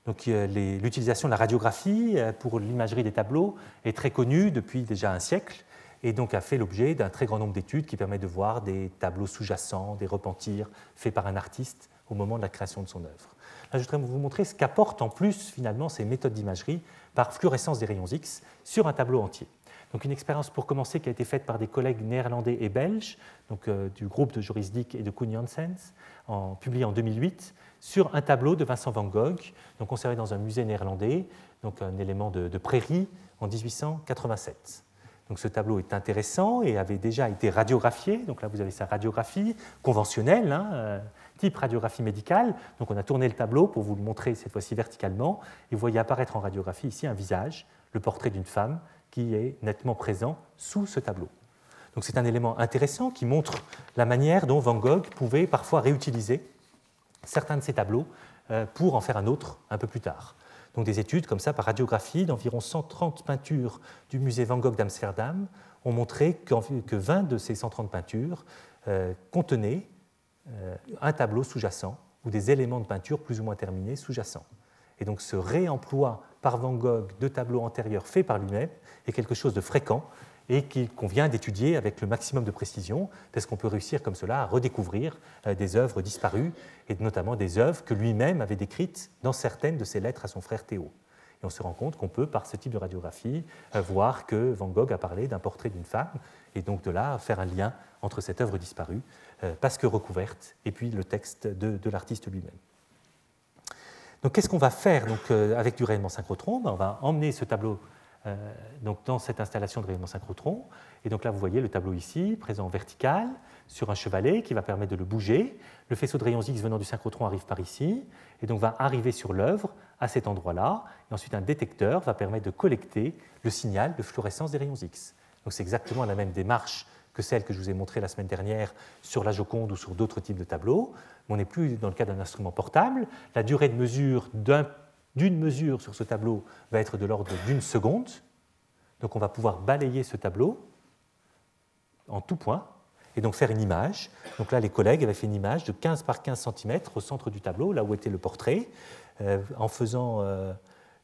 Donc l'utilisation de la radiographie euh, pour l'imagerie des tableaux est très connue depuis déjà un siècle et donc a fait l'objet d'un très grand nombre d'études qui permettent de voir des tableaux sous-jacents, des repentirs faits par un artiste au moment de la création de son œuvre je voudrais vous montrer ce qu'apportent en plus finalement ces méthodes d'imagerie par fluorescence des rayons X sur un tableau entier. Donc une expérience pour commencer qui a été faite par des collègues néerlandais et belges, donc, euh, du groupe de Joris et de Koen Janssens, en, publié en 2008, sur un tableau de Vincent van Gogh, donc conservé dans un musée néerlandais, donc un élément de, prairie en 1887. Donc ce tableau est intéressant et avait déjà été radiographié. Donc là, vous avez sa radiographie conventionnelle, hein, euh, type radiographie médicale. Donc on a tourné le tableau pour vous le montrer cette fois-ci verticalement. Et vous voyez apparaître en radiographie ici un visage, le portrait d'une femme qui est nettement présent sous ce tableau. Donc c'est un élément intéressant qui montre la manière dont Van Gogh pouvait parfois réutiliser certains de ses tableaux euh, pour en faire un autre un peu plus tard. Donc des études comme ça par radiographie d'environ 130 peintures du musée Van Gogh d'Amsterdam ont montré que 20 de ces 130 peintures euh, contenaient un tableau sous-jacent ou des éléments de peinture plus ou moins terminés sous-jacents. Et donc ce réemploi par Van Gogh de tableaux antérieurs faits par lui-même est quelque chose de fréquent et qu'il convient d'étudier avec le maximum de précision, parce qu'on peut réussir comme cela à redécouvrir euh, des œuvres disparues, et notamment des œuvres que lui-même avait décrites dans certaines de ses lettres à son frère Théo. Et on se rend compte qu'on peut, par ce type de radiographie, euh, voir que Van Gogh a parlé d'un portrait d'une femme, et donc de là faire un lien entre cette œuvre disparue euh, parce que recouverte, et puis le texte de, l'artiste lui-même. Donc qu'est-ce qu'on va faire donc, euh, avec du rayonnement synchrotron? Ben, On va emmener ce tableau euh, donc, dans cette installation de rayonnement synchrotron. Et donc là, vous voyez le tableau ici, présent vertical, sur un chevalet qui va permettre de le bouger. Le faisceau de rayons X venant du synchrotron arrive par ici, et donc va arriver sur l'œuvre à cet endroit-là. Et ensuite, un détecteur va permettre de collecter le signal de fluorescence des rayons X. Donc c'est exactement la même démarche que celle que je vous ai montrée la semaine dernière sur la Joconde ou sur d'autres types de tableaux. on n'est plus dans le cas d'un instrument portable. La durée de mesure d'une mesure sur ce tableau va être de l'ordre d'une seconde. Donc on va pouvoir balayer ce tableau en tout point et donc faire une image. Donc là, les collègues avaient fait une image de 15 par 15 cm au centre du tableau, là où était le portrait, euh, en faisant euh,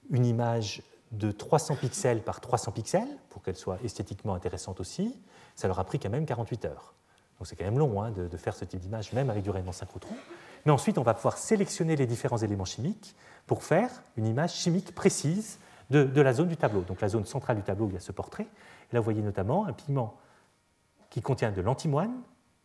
une image de 300 pixels par 300 pixels, pour qu'elle soit esthétiquement intéressante aussi, ça leur a pris quand même 48 heures. Donc c'est quand même long hein, de, faire ce type d'image, même avec du rayonnement synchrotron. Mais ensuite, on va pouvoir sélectionner les différents éléments chimiques pour faire une image chimique précise de, la zone du tableau. Donc la zone centrale du tableau, il y a ce portrait. Là, vous voyez notamment un pigment qui contient de l'antimoine,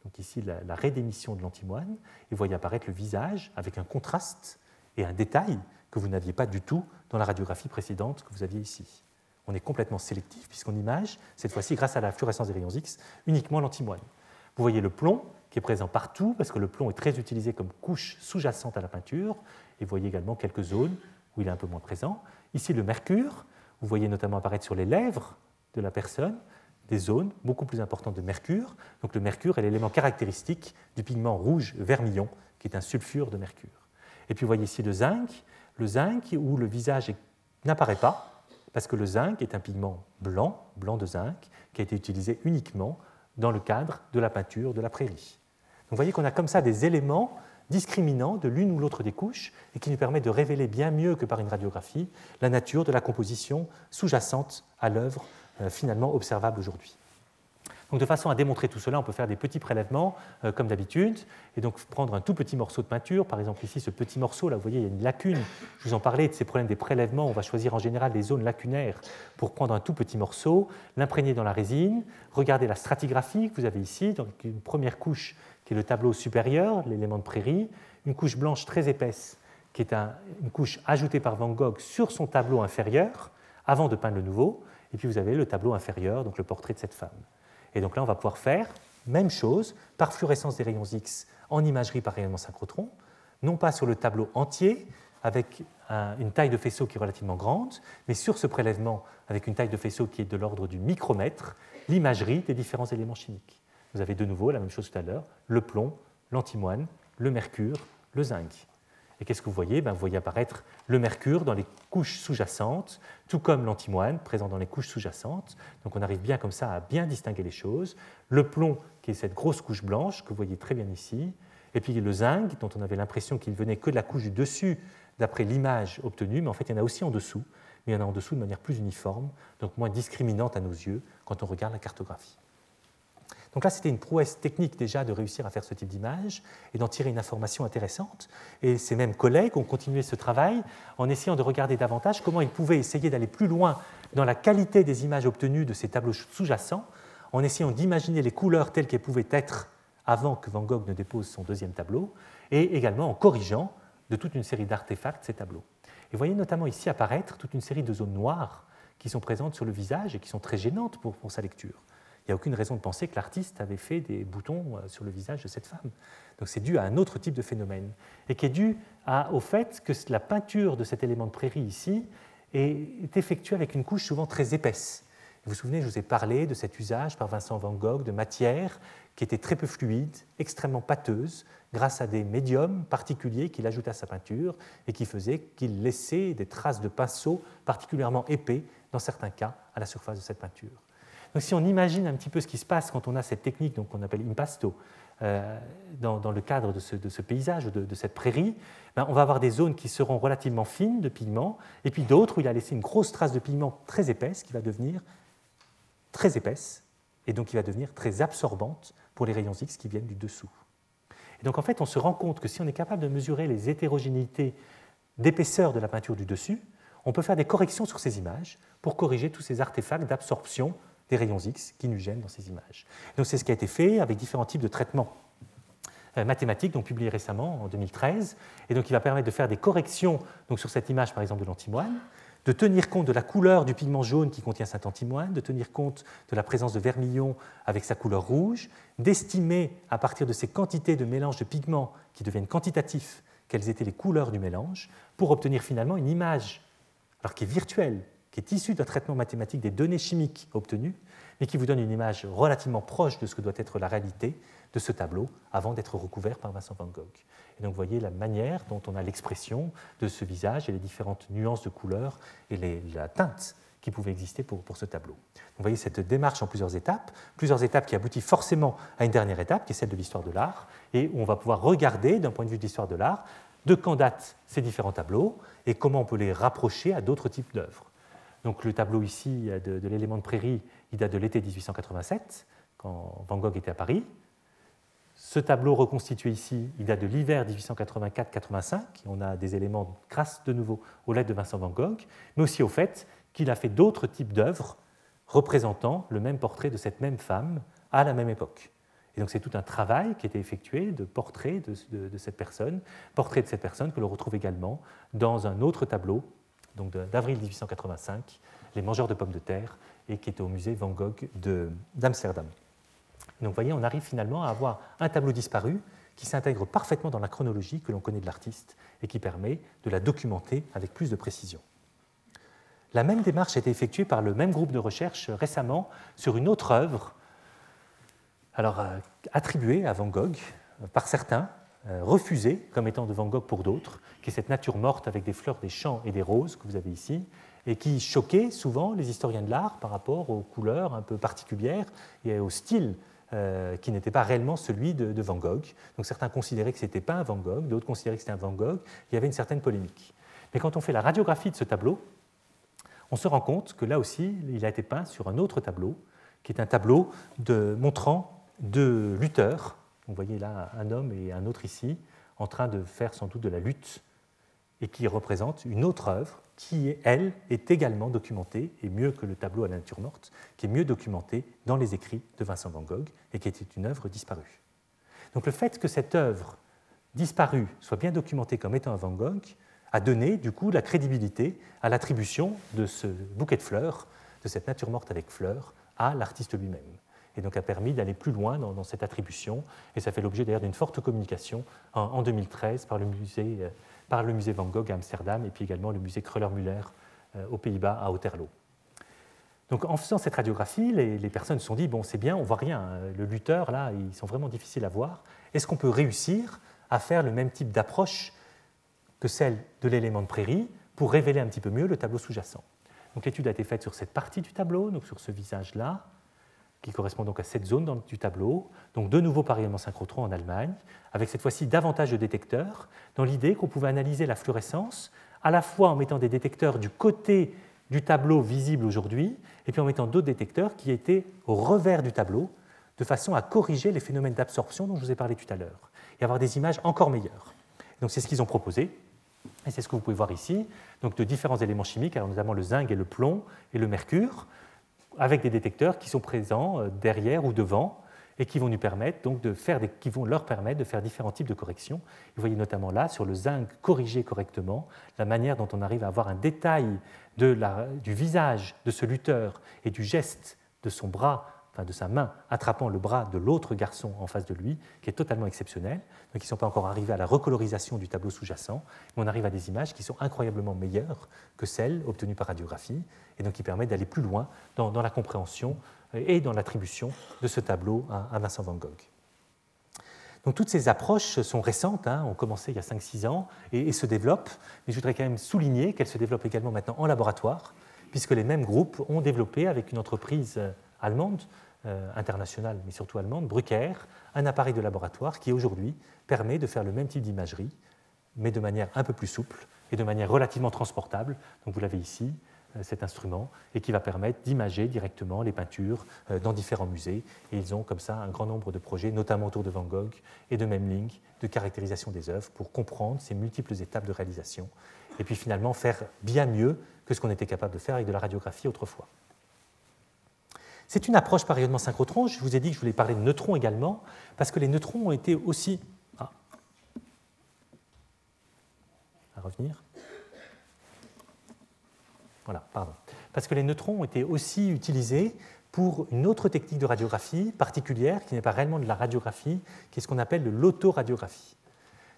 donc ici la, la rédémission de l'antimoine, et vous voyez apparaître le visage avec un contraste et un détail que vous n'aviez pas du tout dans la radiographie précédente que vous aviez ici. On est complètement sélectif puisqu'on image, cette fois-ci grâce à la fluorescence des rayons X, uniquement l'antimoine. Vous voyez le plomb qui est présent partout parce que le plomb est très utilisé comme couche sous-jacente à la peinture. Et vous voyez également quelques zones où il est un peu moins présent. Ici, le mercure, vous voyez notamment apparaître sur les lèvres de la personne des zones beaucoup plus importantes de mercure. Donc le mercure est l'élément caractéristique du pigment rouge vermillon, qui est un sulfure de mercure. Et puis vous voyez ici le zinc, le zinc où le visage n'apparaît pas, parce que le zinc est un pigment blanc, blanc de zinc, qui a été utilisé uniquement dans le cadre de la peinture de la prairie. Donc vous voyez qu'on a comme ça des éléments discriminants de l'une ou l'autre des couches et qui nous permettent de révéler bien mieux que par une radiographie la nature de la composition sous-jacente à l'œuvre euh, finalement observable aujourd'hui. De façon à démontrer tout cela, on peut faire des petits prélèvements euh, comme d'habitude, et donc prendre un tout petit morceau de peinture, par exemple ici ce petit morceau, là vous voyez il y a une lacune, je vous en parlais de ces problèmes des prélèvements, on va choisir en général des zones lacunaires pour prendre un tout petit morceau, l'imprégner dans la résine, regarder la stratigraphie que vous avez ici, donc une première couche qui est le tableau supérieur, l'élément de prairie, une couche blanche très épaisse qui est une couche ajoutée par Van Gogh sur son tableau inférieur avant de peindre le nouveau, et puis vous avez le tableau inférieur, donc le portrait de cette femme. Et donc là, on va pouvoir faire même chose par fluorescence des rayons X en imagerie par rayonnement synchrotron, non pas sur le tableau entier avec une taille de faisceau qui est relativement grande, mais sur ce prélèvement avec une taille de faisceau qui est de l'ordre du micromètre, l'imagerie des différents éléments chimiques. Vous avez de nouveau la même chose tout à l'heure, le plomb, l'antimoine, le mercure, le zinc. Et qu'est-ce que vous voyez? Ben, Vous voyez apparaître le mercure dans les couches sous-jacentes, tout comme l'antimoine présent dans les couches sous-jacentes. Donc on arrive bien comme ça à bien distinguer les choses. Le plomb, qui est cette grosse couche blanche que vous voyez très bien ici, et puis le zinc, dont on avait l'impression qu'il venait que de la couche du dessus d'après l'image obtenue, mais en fait il y en a aussi en dessous, mais il y en a en dessous de manière plus uniforme, donc moins discriminante à nos yeux quand on regarde la cartographie. Donc là, c'était une prouesse technique déjà de réussir à faire ce type d'image et d'en tirer une information intéressante. Et ces mêmes collègues ont continué ce travail en essayant de regarder davantage comment ils pouvaient essayer d'aller plus loin dans la qualité des images obtenues de ces tableaux sous-jacents, en essayant d'imaginer les couleurs telles qu'elles pouvaient être avant que Van Gogh ne dépose son deuxième tableau, et également en corrigeant de toute une série d'artefacts ces tableaux. Et vous voyez notamment ici apparaître toute une série de zones noires qui sont présentes sur le visage et qui sont très gênantes pour sa lecture n'y a aucune raison de penser que l'artiste avait fait des boutons euh, sur le visage de cette femme. Donc c'est dû à un autre type de phénomène, et qui est dû au fait que la peinture de cet élément de prairie ici est, effectuée avec une couche souvent très épaisse. Vous vous souvenez, je vous ai parlé de cet usage par Vincent Van Gogh de matière qui était très peu fluide, extrêmement pâteuse, grâce à des médiums particuliers qu'il ajoutait à sa peinture et qui faisaient qu'il laissait des traces de pinceau particulièrement épais, dans certains cas, à la surface de cette peinture. Donc si on imagine un petit peu ce qui se passe quand on a cette technique qu'on appelle impasto euh, dans, le cadre de ce, paysage, de, de cette prairie, ben, on va avoir des zones qui seront relativement fines de pigments, et puis d'autres où il a laissé une grosse trace de pigment très épaisse qui va devenir très épaisse, et donc qui va devenir très absorbante pour les rayons X qui viennent du dessous. Donc en fait, on se rend compte que si on est capable de mesurer les hétérogénéités d'épaisseur de la peinture du dessus, on peut faire des corrections sur ces images pour corriger tous ces artefacts d'absorption des rayons X qui nous gênent dans ces images. Donc c'est ce qui a été fait avec différents types de traitements euh, mathématiques, donc publiés récemment en 2013, et donc il va permettre de faire des corrections donc sur cette image par exemple de l'antimoine, de tenir compte de la couleur du pigment jaune qui contient cet antimoine, de tenir compte de la présence de vermillon avec sa couleur rouge, d'estimer à partir de ces quantités de mélange de pigments qui deviennent quantitatifs quelles étaient les couleurs du mélange, pour obtenir finalement une image, alors qui est virtuelle, qui est issu d'un traitement mathématique des données chimiques obtenues, mais qui vous donne une image relativement proche de ce que doit être la réalité de ce tableau avant d'être recouvert par Vincent Van Gogh. Et donc vous voyez la manière dont on a l'expression de ce visage et les différentes nuances de couleurs et la teinte qui pouvait exister pour, ce tableau. vous voyez cette démarche en plusieurs étapes, plusieurs étapes qui aboutissent forcément à une dernière étape, qui est celle de l'histoire de l'art, et où on va pouvoir regarder d'un point de vue de l'histoire de l'art de quand datent ces différents tableaux et comment on peut les rapprocher à d'autres types d'œuvres. Donc le tableau ici de, l'élément de prairie, il date de l'été 1887, quand Van Gogh était à Paris. Ce tableau reconstitué ici, il date de l'hiver 1884-85. On a des éléments grâce de nouveau aux lettres de Vincent Van Gogh, mais aussi au fait qu'il a fait d'autres types d'œuvres représentant le même portrait de cette même femme à la même époque. Et donc c'est tout un travail qui été effectué de portrait de, cette personne, portrait de cette personne que l'on retrouve également dans un autre tableau, donc d'avril 1885, Les mangeurs de pommes de terre, et qui est au musée Van Gogh d'Amsterdam. Donc vous voyez, on arrive finalement à avoir un tableau disparu qui s'intègre parfaitement dans la chronologie que l'on connaît de l'artiste et qui permet de la documenter avec plus de précision. La même démarche a été effectuée par le même groupe de recherche récemment sur une autre œuvre alors euh, attribué à Van Gogh euh, par certains, euh, refusé comme étant de Van Gogh pour d'autres, qui est cette nature morte avec des fleurs, des champs et des roses que vous avez ici, et qui choquait souvent les historiens de l'art par rapport aux couleurs un peu particulières et au style qui n'était pas réellement celui de, Van Gogh. Donc certains considéraient que ce n'était pas un Van Gogh, d'autres considéraient que c'était un Van Gogh. Il y avait une certaine polémique. Mais quand on fait la radiographie de ce tableau, on se rend compte que là aussi, il a été peint sur un autre tableau, qui est un tableau de, montrant de lutteurs. Vous voyez là un homme et un autre ici, en train de faire sans doute de la lutte, et qui représente une autre œuvre qui, elle, est également documentée, et mieux que le tableau à la nature morte, qui est mieux documentée dans les écrits de Vincent van Gogh, et qui était une œuvre disparue. Donc le fait que cette œuvre disparue soit bien documentée comme étant un Van Gogh a donné du coup la crédibilité à l'attribution de ce bouquet de fleurs, de cette nature morte avec fleurs, à l'artiste lui-même et donc a permis d'aller plus loin dans, cette attribution. Et ça fait l'objet d'ailleurs d'une forte communication en, 2013 par le, musée, euh, par le musée Van Gogh à Amsterdam et puis également le musée Kröller-Müller euh, aux Pays-Bas à Otterlo. Donc en faisant cette radiographie, les, personnes se sont dit, bon c'est bien, on voit rien, hein. le lutteur là, ils sont vraiment difficiles à voir. Est-ce qu'on peut réussir à faire le même type d'approche que celle de l'élément de prairie pour révéler un petit peu mieux le tableau sous-jacent? Donc l'étude a été faite sur cette partie du tableau, donc sur ce visage-là, qui correspond donc à cette zone du tableau. Donc de nouveau par synchrotron en Allemagne, avec cette fois-ci davantage de détecteurs, dans l'idée qu'on pouvait analyser la fluorescence à la fois en mettant des détecteurs du côté du tableau visible aujourd'hui, et puis en mettant d'autres détecteurs qui étaient au revers du tableau, de façon à corriger les phénomènes d'absorption dont je vous ai parlé tout à l'heure, et avoir des images encore meilleures. Donc c'est ce qu'ils ont proposé, et c'est ce que vous pouvez voir ici, donc de différents éléments chimiques, notamment le zinc et le plomb et le mercure, avec des détecteurs qui sont présents euh, derrière ou devant et qui vont, nous permettre, donc de faire qui vont leur permettre de faire différents types de corrections. Vous voyez notamment là, sur le zinc corrigé correctement, la manière dont on arrive à avoir un détail de la, du visage de ce lutteur et du geste de son bras de sa main attrapant le bras de l'autre garçon en face de lui, qui est totalement exceptionnel. Donc ils ne sont pas encore arrivés à la recolorisation du tableau sous-jacent, mais on arrive à des images qui sont incroyablement meilleures que celles obtenues par radiographie, et donc qui permettent d'aller plus loin dans, la compréhension et dans l'attribution de ce tableau à, Vincent van Gogh. Donc toutes ces approches sont récentes, hein, ont commencé il y a 5-6 ans et, se développent, mais je voudrais quand même souligner qu'elles se développent également maintenant en laboratoire, puisque les mêmes groupes ont développé avec une entreprise allemande euh, internationale, mais surtout allemande, Brucker, un appareil de laboratoire qui aujourd'hui permet de faire le même type d'imagerie, mais de manière un peu plus souple et de manière relativement transportable. Donc vous l'avez ici, euh, cet instrument, et qui va permettre d'imager directement les peintures euh, dans différents musées. Et ils ont comme ça un grand nombre de projets, notamment autour de Van Gogh et de Memling, de caractérisation des œuvres pour comprendre ces multiples étapes de réalisation, et puis finalement faire bien mieux que ce qu'on était capable de faire avec de la radiographie autrefois. C'est une approche par rayonnement synchrotron. Je vous ai dit que je voulais parler de neutrons également, parce que les neutrons ont été aussi. Ah. À revenir. Voilà, pardon. Parce que les neutrons ont été aussi utilisés pour une autre technique de radiographie particulière, qui n'est pas réellement de la radiographie, qui est ce qu'on appelle de l'autoradiographie.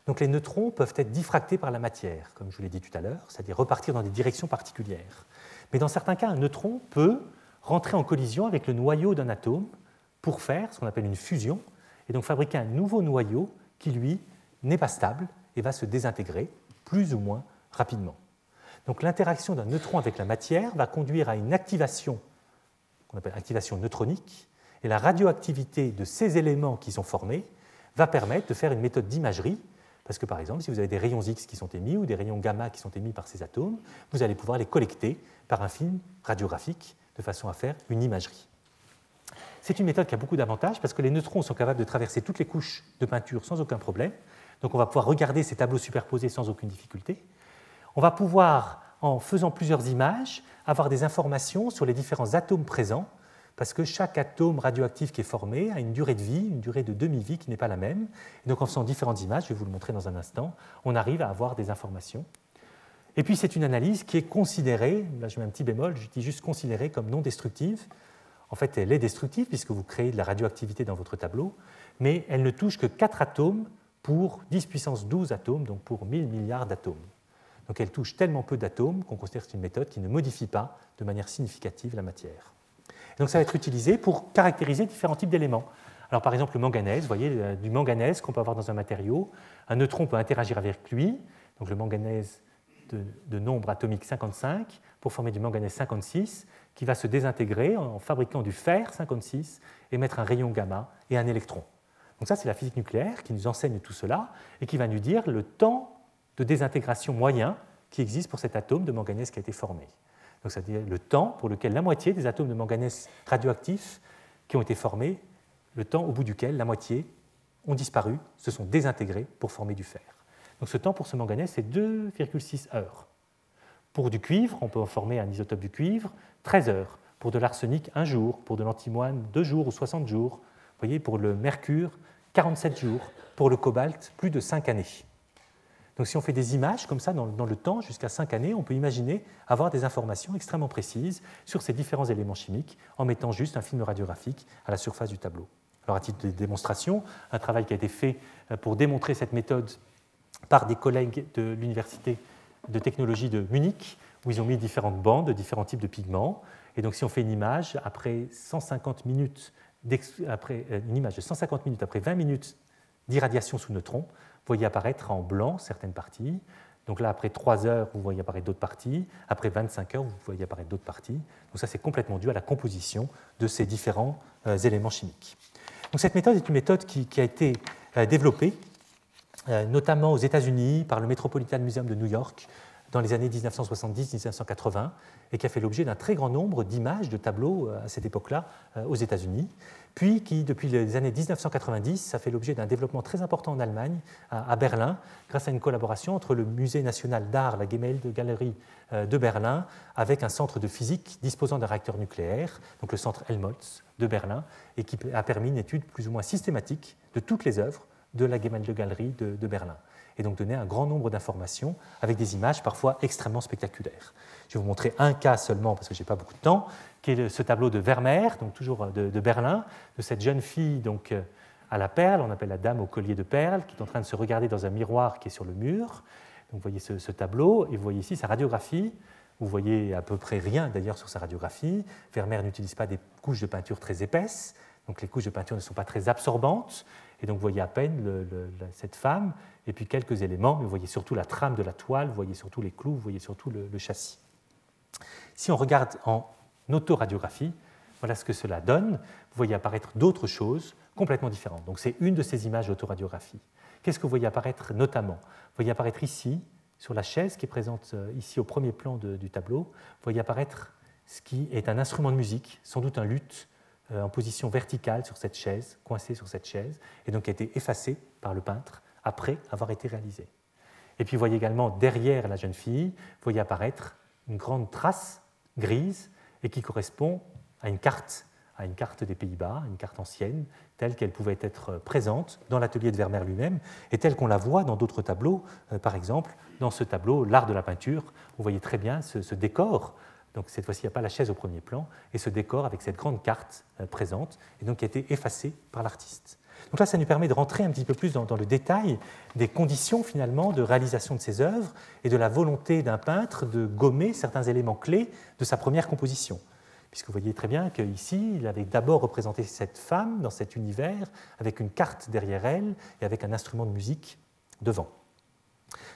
Donc les neutrons peuvent être diffractés par la matière, comme je vous l'ai dit tout à l'heure, c'est-à-dire repartir dans des directions particulières. Mais dans certains cas, un neutron peut rentrer en collision avec le noyau d'un atome pour faire ce qu'on appelle une fusion, et donc fabriquer un nouveau noyau qui, lui, n'est pas stable et va se désintégrer plus ou moins rapidement. Donc l'interaction d'un neutron avec la matière va conduire à une activation qu'on appelle activation neutronique, et la radioactivité de ces éléments qui sont formés va permettre de faire une méthode d'imagerie, parce que par exemple, si vous avez des rayons X qui sont émis ou des rayons gamma qui sont émis par ces atomes, vous allez pouvoir les collecter par un film radiographique de façon à faire une imagerie. C'est une méthode qui a beaucoup d'avantages parce que les neutrons sont capables de traverser toutes les couches de peinture sans aucun problème. Donc on va pouvoir regarder ces tableaux superposés sans aucune difficulté. On va pouvoir en faisant plusieurs images, avoir des informations sur les différents atomes présents, parce que chaque atome radioactif qui est formé a une durée de vie, une durée de demi-vie qui n'est pas la même. Donc en faisant différentes images, je vais vous le montrer dans un instant, on arrive à avoir des informations. Et puis c'est une analyse qui est considérée, là je mets un petit bémol, je dis juste considérée comme non destructive. En fait, elle est destructive puisque vous créez de la radioactivité dans votre tableau, mais elle ne touche que 4 atomes pour 10 puissance 12 atomes, donc pour 1000 milliards d'atomes. Donc elle touche tellement peu d'atomes qu'on considère que c'est une méthode qui ne modifie pas de manière significative la matière. donc ça va être utilisé pour caractériser différents types d'éléments. Alors par exemple le manganèse, vous voyez, euh, du manganèse qu'on peut avoir dans un matériau, un neutron peut interagir avec lui, donc le manganèse de, nombre atomique 55 pour former du manganèse 56 qui va se désintégrer en fabriquant du fer 56 et mettre un rayon gamma et un électron. Donc ça c'est la physique nucléaire qui nous enseigne tout cela et qui va nous dire le temps de désintégration moyen qui existe pour cet atome de manganèse qui a été formé. Donc, c'est-à-dire le temps pour lequel la moitié des atomes de manganèse radioactifs qui ont été formés, le temps au bout duquel la moitié ont disparu, se sont désintégrés pour former du fer. Donc, ce temps pour ce manganèse, c'est 2,6 heures. Pour du cuivre, on peut en former un isotope du cuivre, 13 heures. Pour de l'arsenic, un jour. Pour de l'antimoine, deux jours ou 60 jours. Vous voyez, pour le mercure, 47 jours. Pour le cobalt, plus de 5 années. Donc si on fait des images comme ça dans, le temps, jusqu'à 5 années, on peut imaginer avoir des informations extrêmement précises sur ces différents éléments chimiques en mettant juste un film radiographique à la surface du tableau. Alors à titre de démonstration, un travail qui a été fait euh, pour démontrer cette méthode par des collègues de l'Université de technologie de Munich, où ils ont mis différentes bandes de différents types de pigments. Et donc si on fait une image après 150 minutes, après, euh, image de 150 minutes après 20 minutes d'irradiation sous neutrons, vous voyez apparaître en blanc certaines parties. Donc là, après 3 heures, vous voyez apparaître d'autres parties. Après 25 heures, vous voyez apparaître d'autres parties. Donc ça, c'est complètement dû à la composition de ces différents euh, éléments chimiques. Donc cette méthode est une méthode qui, a été euh, développée euh, notamment aux États-Unis par le Metropolitan Museum de New York dans les années 1970-1980 et qui a fait l'objet d'un très grand nombre d'images, de tableaux à cette époque-là aux États-Unis. Puis qui, depuis les années 1990, a fait l'objet d'un développement très important en Allemagne, à, Berlin, grâce à une collaboration entre le Musée national d'art, la Gemäldegalerie euh, de Berlin, avec un centre de physique disposant d'un réacteur nucléaire, donc le centre Helmholtz de Berlin, et qui a permis une étude plus ou moins systématique de toutes les œuvres de la Gemäldegalerie de, de Berlin et donc donné un grand nombre d'informations avec des images parfois extrêmement spectaculaires. Je vais vous montrer un cas seulement parce que je n'ai pas beaucoup de temps, qui est ce tableau de Vermeer, donc toujours de, Berlin, de cette jeune fille donc, euh, à la perle, on appelle la dame au collier de perles, qui est en train de se regarder dans un miroir qui est sur le mur. Donc vous voyez ce, tableau, et vous voyez ici sa radiographie. Vous voyez à peu près rien d'ailleurs sur sa radiographie. Vermeer n'utilise pas des couches de peinture très épaisses, donc les couches de peinture ne sont pas très absorbantes. Et donc vous voyez à peine cette femme, et puis quelques éléments, mais vous voyez surtout la trame de la toile, vous voyez surtout les clous, vous voyez surtout le, châssis. Si on regarde en autoradiographie, voilà ce que cela donne. Vous voyez apparaître d'autres choses complètement différentes. Donc c'est une de ces images d'autoradiographie. Qu'est-ce que vous voyez apparaître notamment? Vous voyez apparaître ici, sur la chaise qui est présente euh, ici au premier plan du tableau, vous voyez apparaître ce qui est un instrument de musique, sans doute un luth, en position verticale sur cette chaise, coincé sur cette chaise, et donc a été effacé par le peintre après avoir été réalisé. Et puis vous voyez également derrière la jeune fille, vous voyez apparaître une grande trace grise et qui correspond à une carte, à une carte des Pays-Bas, une carte ancienne, telle qu'elle pouvait être présente dans l'atelier de Vermeer lui-même et telle qu'on la voit dans d'autres tableaux. Euh, par exemple, dans ce tableau, L'art de la peinture, vous voyez très bien ce, décor. Donc cette fois-ci, il n'y a pas la chaise au premier plan, et ce décor avec cette grande carte euh, présente, et donc qui a été effacée par l'artiste. Donc là, ça nous permet de rentrer un petit peu plus dans, le détail des conditions finalement de réalisation de ces œuvres et de la volonté d'un peintre de gommer certains éléments clés de sa première composition. Puisque vous voyez très bien qu'ici, il avait d'abord représenté cette femme dans cet univers avec une carte derrière elle et avec un instrument de musique devant.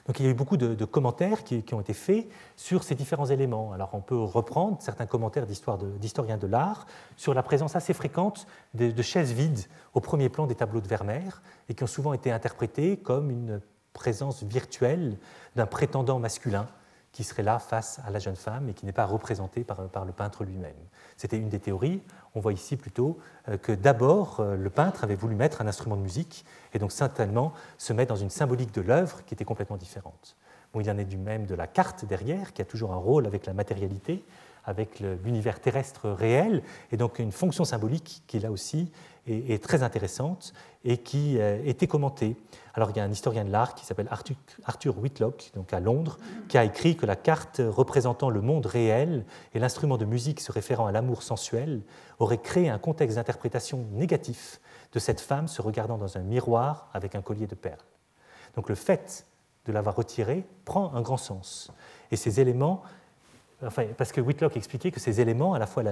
Donc il y a eu beaucoup de, commentaires qui, ont été faits sur ces différents éléments. Alors on peut reprendre certains commentaires d'historiens de, l'art sur la présence assez fréquente de, chaises vides au premier plan des tableaux de Vermeer et qui ont souvent été interprétées comme une présence virtuelle d'un prétendant masculin qui serait là face à la jeune femme et qui n'est pas représenté par le peintre lui-même. C'était une des théories. On voit ici plutôt euh, que d'abord, euh, le peintre avait voulu mettre un instrument de musique et donc certainement se mettre dans une symbolique de l'œuvre qui était complètement différente. il en est du même de la carte derrière, qui a toujours un rôle avec la matérialité, avec l'univers terrestre réel, et donc une fonction symbolique qui là aussi est, très intéressante et qui euh, été commentée. Alors il y a un historien de l'art qui s'appelle Arthur, Whitlock, donc à Londres, qui a écrit que la carte représentant le monde réel et l'instrument de musique se référant à l'amour sensuel aurait créé un contexte d'interprétation négatif de cette femme se regardant dans un miroir avec un collier de perles. Donc le fait de l'avoir retiré prend un grand sens. Et ces éléments enfin, parce que Whitlock expliquait que ces éléments, à la fois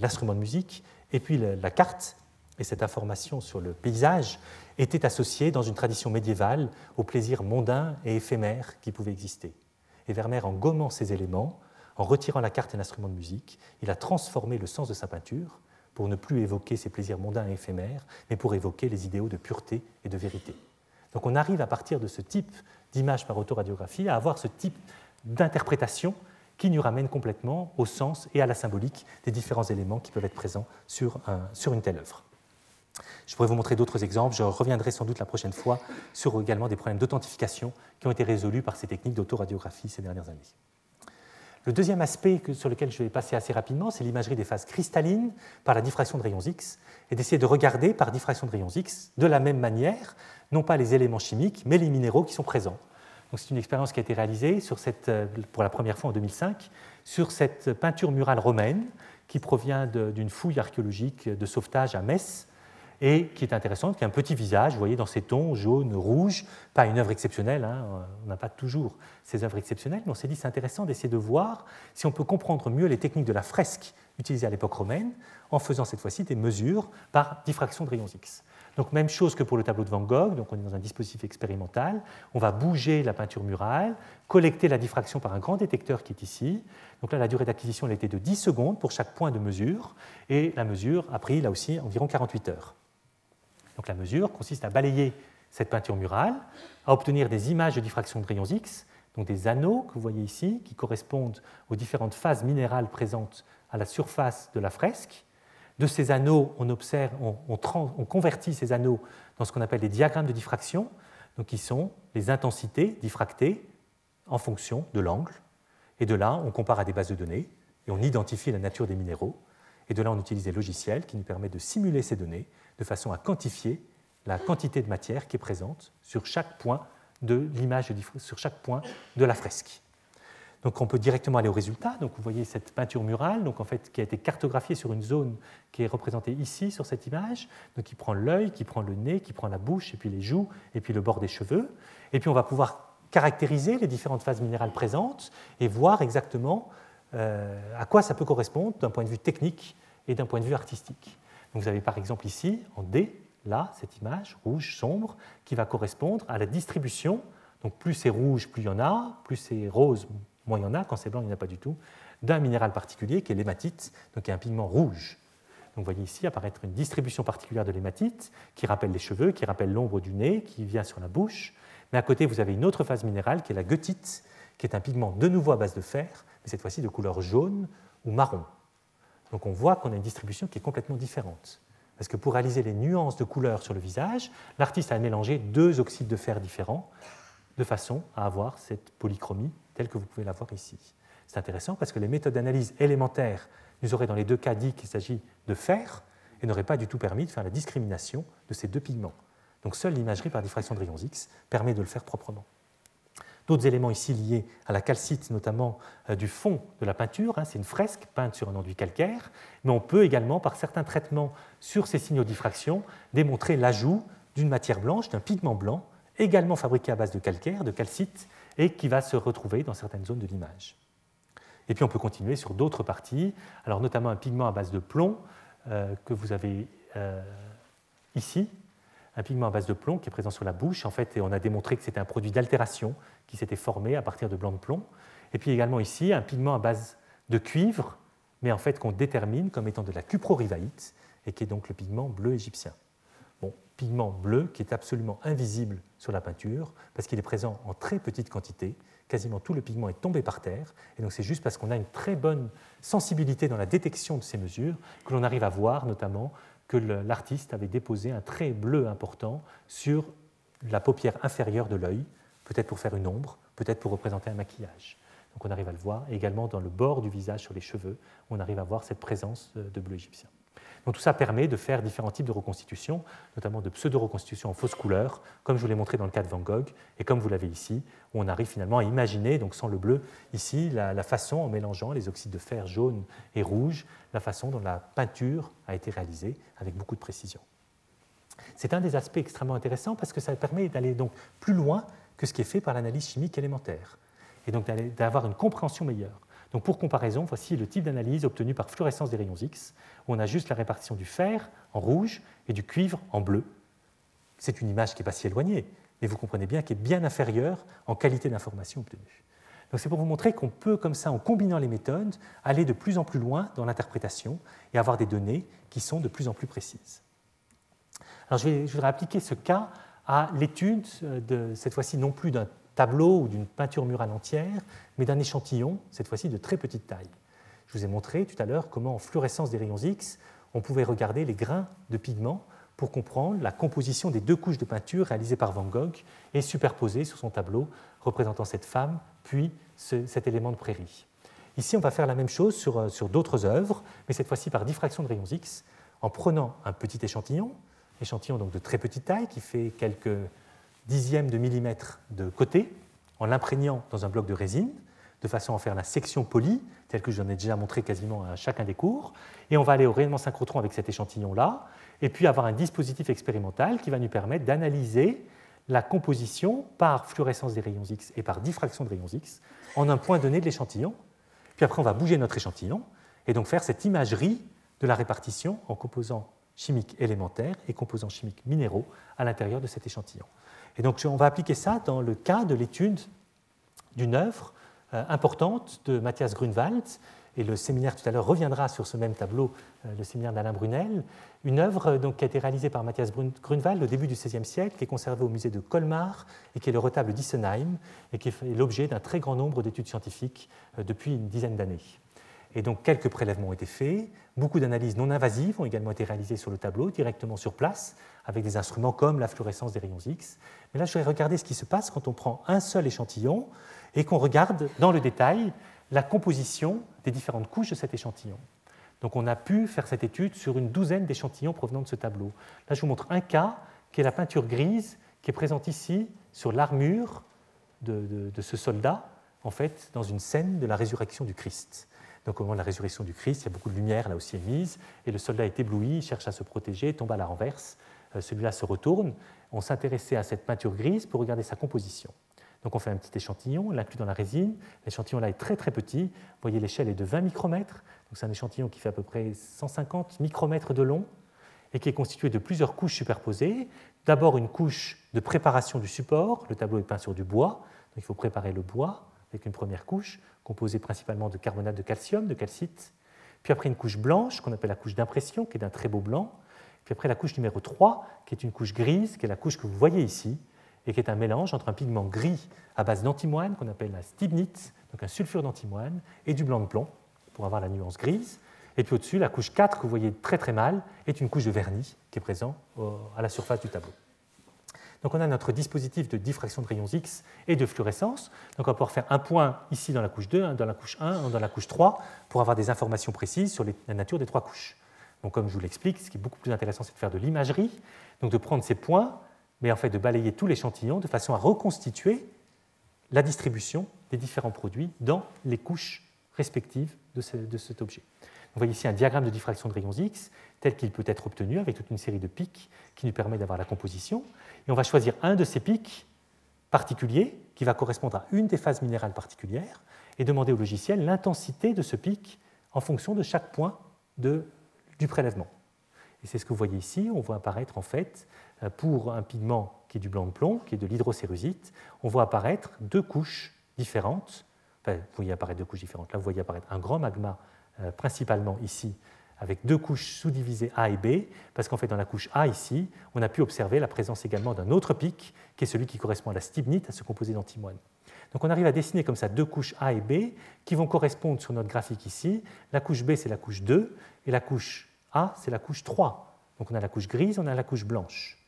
l'instrument de musique et puis la, carte et cette information sur le paysage, étaient associés dans une tradition médiévale aux plaisirs mondains et éphémères qui pouvaient exister. Et Vermeer, en gommant ces éléments, en retirant la carte et l'instrument de musique, il a transformé le sens de sa peinture pour ne plus évoquer ces plaisirs mondains et éphémères, mais pour évoquer les idéaux de pureté et de vérité. Donc on arrive à partir de ce type d'image par autoradiographie à avoir ce type d'interprétation qui nous ramène complètement au sens et à la symbolique des différents éléments qui peuvent être présents sur, sur une telle œuvre. Je pourrais vous montrer d'autres exemples. Je reviendrai sans doute la prochaine fois sur également des problèmes d'authentification qui ont été résolus par ces techniques d'autoradiographie ces dernières années. Le deuxième aspect sur lequel je vais passer assez rapidement, c'est l'imagerie des phases cristallines par la diffraction de rayons X, et d'essayer de regarder par diffraction de rayons X de la même manière, non pas les éléments chimiques, mais les minéraux qui sont présents c'est une expérience qui a été réalisée euh, pour la première fois en 2005 sur cette peinture murale romaine qui provient d'une fouille archéologique de sauvetage à Metz et qui est intéressante, qui a un petit visage, vous voyez, dans ces tons jaune, rouge, pas une œuvre exceptionnelle, hein, on n'a pas toujours ces œuvres exceptionnelles, mais on s'est dit c'est intéressant d'essayer de voir si on peut comprendre mieux les techniques de la fresque utilisées à l'époque romaine en faisant cette fois-ci des mesures par diffraction de rayons X. Donc même chose que pour le tableau de Van Gogh, donc on est dans un dispositif expérimental, on va bouger la peinture murale, collecter la diffraction par un grand détecteur qui est ici. Donc là, la durée d'acquisition était de 10 secondes pour chaque point de mesure, et la mesure a pris là aussi environ 48 heures. Donc la mesure consiste à balayer cette peinture murale, à obtenir des images de diffraction de rayons X, donc des anneaux que vous voyez ici, qui correspondent aux différentes phases minérales présentes à la surface de la fresque, de ces anneaux, on, observe, on, convertit ces anneaux dans ce qu'on appelle des diagrammes de diffraction, donc qui sont les intensités diffractées en fonction de l'angle. Et de là, on compare à des bases de données et on identifie la nature des minéraux. Et de là, on utilise des logiciels qui nous permettent de simuler ces données de façon à quantifier la quantité de matière qui est présente sur chaque point de l'image, sur chaque point de la fresque. Donc on peut directement aller au résultat. Donc vous voyez cette peinture murale, donc en fait qui a été cartographiée sur une zone qui est représentée ici sur cette image. Donc qui prend l'œil, qui prend le nez, qui prend la bouche, et puis les joues, et puis le bord des cheveux. Et puis on va pouvoir caractériser les différentes phases minérales présentes et voir exactement euh, à quoi ça peut correspondre d'un point de vue technique et d'un point de vue artistique. Vous avez par exemple ici en D, là, cette image rouge sombre qui va correspondre à la distribution. Donc plus c'est rouge, plus il y en a, plus c'est rose, Moins il y en a, quand c'est blanc, il n'y en a pas du tout, d'un minéral particulier qui est l'hématite, donc qui est un pigment rouge. Donc vous voyez ici apparaître une distribution particulière de l'hématite qui rappelle les cheveux, qui rappelle l'ombre du nez, qui vient sur la bouche. Mais à côté, vous avez une autre phase minérale qui est la goethite, qui est un pigment de nouveau à base de fer, mais cette fois-ci de couleur jaune ou marron. Donc on voit qu'on a une distribution qui est complètement différente. Parce que pour réaliser les nuances de couleur sur le visage, l'artiste a mélangé deux oxydes de fer différents de façon à avoir cette polychromie telle que vous pouvez la voir ici. C'est intéressant parce que les méthodes d'analyse élémentaires nous auraient dans les deux cas dit qu'il s'agit de fer et n'auraient pas du tout permis de faire la discrimination de ces deux pigments. Donc seule l'imagerie par diffraction de rayons X permet de le faire proprement. D'autres éléments ici liés à la calcite, notamment euh, du fond de la peinture, hein, c'est une fresque peinte sur un enduit calcaire, mais on peut également, par certains traitements sur ces signaux de diffraction, démontrer l'ajout d'une matière blanche, d'un pigment blanc, également fabriqué à base de calcaire, de calcite, et qui va se retrouver dans certaines zones de l'image. Et puis on peut continuer sur d'autres parties, notamment un pigment à base de plomb euh, que vous avez euh, ici, un pigment à base de plomb qui est présent sur la bouche, en fait, et on a démontré que c'était un produit d'altération qui s'était formé à partir de blanc de plomb. Et puis également ici, un pigment à base de cuivre, mais en fait qu'on détermine comme étant de la cuprorivaïte, et qui est donc le pigment bleu égyptien pigment bleu qui est absolument invisible sur la peinture parce qu'il est présent en très petite quantité. Quasiment tout le pigment est tombé par terre. Et donc c'est juste parce qu'on a une très bonne sensibilité dans la détection de ces mesures que l'on arrive à voir notamment que l'artiste avait déposé un trait bleu important sur la paupière inférieure de l'œil peut-être pour faire une ombre, peut-être pour représenter un maquillage. Donc on arrive à le voir, et également dans le bord du visage, sur les cheveux, on arrive à voir cette présence de bleu égyptien. Tout ça permet de faire différents types de reconstitutions, notamment de pseudo-reconstitutions en fausse couleur, comme je vous l'ai montré dans le cas de Van Gogh, et comme vous l'avez ici, où on arrive finalement à imaginer, donc sans le bleu, ici, la, façon, en mélangeant les oxydes de fer jaune et rouge, la façon dont la peinture a été réalisée avec beaucoup de précision. C'est un des aspects extrêmement intéressants parce que ça permet d'aller plus loin que ce qui est fait par l'analyse chimique élémentaire, et donc d'avoir une compréhension meilleure. Donc pour comparaison, voici le type d'analyse obtenu par fluorescence des rayons X, où on a juste la répartition du fer en rouge et du cuivre en bleu. C'est une image qui n'est pas si éloignée, mais vous comprenez bien qu'elle est bien inférieure en qualité d'information obtenue. Donc c'est pour vous montrer qu'on peut, comme ça, en combinant les méthodes, aller de plus en plus loin dans l'interprétation et avoir des données qui sont de plus en plus précises. Alors je, vais, je voudrais appliquer ce cas à l'étude, de, cette fois-ci non plus d'un tableau ou d'une peinture murale entière, mais d'un échantillon, cette fois-ci de très petite taille. Je vous ai montré tout à l'heure comment en fluorescence des rayons X, on pouvait regarder les grains de pigments pour comprendre la composition des deux couches de peinture réalisées par Van Gogh et superposées sur son tableau représentant cette femme, puis ce, cet élément de prairie. Ici, on va faire la même chose sur, euh, sur d'autres œuvres, mais cette fois-ci par diffraction de rayons X, en prenant un petit échantillon, échantillon donc de très petite taille qui fait quelques dixième de millimètre de côté en l'imprégnant dans un bloc de résine de façon à faire la section polie, telle que j'en ai déjà montré quasiment à chacun des cours. Et on va aller au rayonnement synchrotron avec cet échantillon-là, et puis avoir un dispositif expérimental qui va nous permettre d'analyser la composition par fluorescence des rayons X et par diffraction de rayons X en un point donné de l'échantillon. Puis après, on va bouger notre échantillon et donc faire cette imagerie de la répartition en composants chimiques élémentaires et composants chimiques minéraux à l'intérieur de cet échantillon. Et donc on va appliquer ça dans le cas de l'étude d'une œuvre euh, importante de Matthias Grunwald, et le séminaire tout à l'heure reviendra sur ce même tableau, euh, le séminaire d'Alain Brunel, une œuvre euh, donc, qui a été réalisée par Matthias Grunwald au début du XVIe siècle, qui est conservée au musée de Colmar et qui est le retable d'Issenheim, et qui est l'objet d'un très grand nombre d'études scientifiques depuis une dizaine d'années. Et donc quelques prélèvements ont été faits, beaucoup d'analyses non invasives ont également été réalisées sur le tableau, directement sur place, avec des instruments comme la fluorescence des rayons X. Mais là, je vais regarder ce qui se passe quand on prend un seul échantillon et qu'on regarde dans le détail la composition des différentes couches de cet échantillon. Donc on a pu faire cette étude sur une douzaine d'échantillons provenant de ce tableau. Là, je vous montre un cas qui est la peinture grise qui est présente ici sur l'armure de, de, ce soldat, en fait, dans une scène de la résurrection du Christ. Donc au moment de la résurrection du Christ, il y a beaucoup de lumière là aussi émise, et le soldat est ébloui, il cherche à se protéger, tombe à la renverse, euh, celui-là se retourne. On s'intéressait à cette peinture grise pour regarder sa composition. Donc on fait un petit échantillon, on l'inclut dans la résine. L'échantillon là est très très petit. Vous voyez l'échelle est de 20 micromètres. Donc c'est un échantillon qui fait à peu près 150 micromètres de long et qui est constitué de plusieurs couches superposées. D'abord une couche de préparation du support. Le tableau est peint sur du bois, donc il faut préparer le bois avec une première couche composée principalement de carbonate de calcium, de calcite. Puis après une couche blanche qu'on appelle la couche d'impression, qui est d'un très beau blanc. Puis après la couche numéro 3, qui est une couche grise, qui est la couche que vous voyez ici, et qui est un mélange entre un pigment gris à base d'antimoine, qu'on appelle la stibnite, donc un sulfure d'antimoine, et du blanc de plomb, pour avoir la nuance grise. Et puis au-dessus, la couche 4, que vous voyez très très mal, est une couche de vernis qui est présent à la surface du tableau. Donc on a notre dispositif de diffraction de rayons X et de fluorescence. Donc on va pouvoir faire un point ici dans la couche 2, dans la couche 1, dans la couche 3, pour avoir des informations précises sur la nature des trois couches. Donc comme je vous l'explique, ce qui est beaucoup plus intéressant, c'est de faire de l'imagerie, donc de prendre ces points mais en fait de balayer tout l'échantillon de façon à reconstituer la distribution des différents produits dans les couches respectives de, cet objet. Vous voyez ici un diagramme de diffraction de rayons X tel qu'il peut être obtenu avec toute une série de pics qui nous permet d'avoir la composition. Et on va choisir un de ces pics particuliers qui va correspondre à une des phases minérales particulières et demander au logiciel l'intensité de ce pic en fonction de chaque point de, du prélèvement. Et c'est ce que vous voyez ici. On voit apparaître en fait euh, pour un pigment qui est du blanc de plomb, qui est de l'hydrocérusite, on voit apparaître deux couches différentes. Vous voyez apparaître deux couches différentes. Là, vous voyez apparaître un grand magma, principalement ici, avec deux couches sous-divisées A et B, parce qu'en fait, dans la couche A ici, on a pu observer la présence également d'un autre pic, qui est celui qui correspond à la stibnite, à ce composé d'antimoine. Donc on arrive à dessiner comme ça deux couches A et B qui vont correspondre sur notre graphique ici. La couche B, c'est la couche 2, et la couche A, c'est la couche 3. Donc on a la couche grise, on a la couche blanche.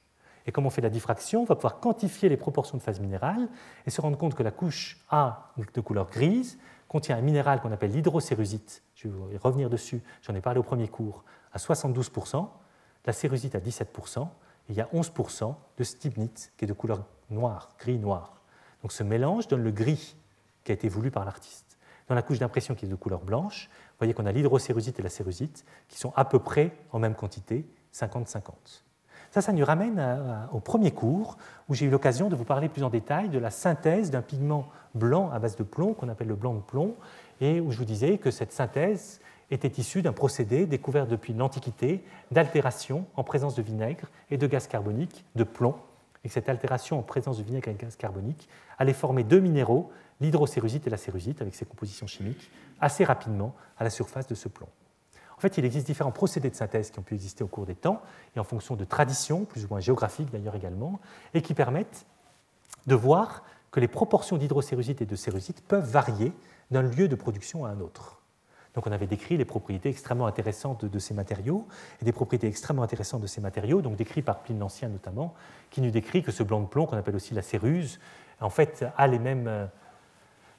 Et comme on fait la diffraction, on va pouvoir quantifier les proportions de phase minérale et se rendre compte que la couche A de couleur grise contient un minéral qu'on appelle l'hydrocérusite. Je vais revenir dessus, j'en ai parlé au premier cours, à 72%, la cérusite à 17%, et il y a 11% de stibnite qui est de couleur noire, gris-noir. Donc ce mélange donne le gris qui a été voulu par l'artiste. Dans la couche d'impression qui est de couleur blanche, vous voyez qu'on a l'hydrocérusite et la cérusite qui sont à peu près en même quantité, 50-50. Ça, ça nous ramène au premier cours où j'ai eu l'occasion de vous parler plus en détail de la synthèse d'un pigment blanc à base de plomb qu'on appelle le blanc de plomb et où je vous disais que cette synthèse était issue d'un procédé découvert depuis l'Antiquité d'altération en présence de vinaigre et de gaz carbonique de plomb et que cette altération en présence de vinaigre et de gaz carbonique allait former deux minéraux, l'hydrocérusite et la cérusite, avec ses compositions chimiques, assez rapidement à la surface de ce plomb. Fait, il existe différents procédés de synthèse qui ont pu exister au cours des temps et en fonction de traditions, plus ou moins géographiques d'ailleurs également, et qui permettent de voir que les proportions d'hydrocérusite et de cérusite peuvent varier d'un lieu de production à un autre. Donc on avait décrit les propriétés extrêmement intéressantes de, ces matériaux, et des propriétés extrêmement intéressantes de ces matériaux, donc décrits par Pline l'Ancien notamment, qui nous décrit que ce blanc de plomb, qu'on appelle aussi la céruse, en fait a les mêmes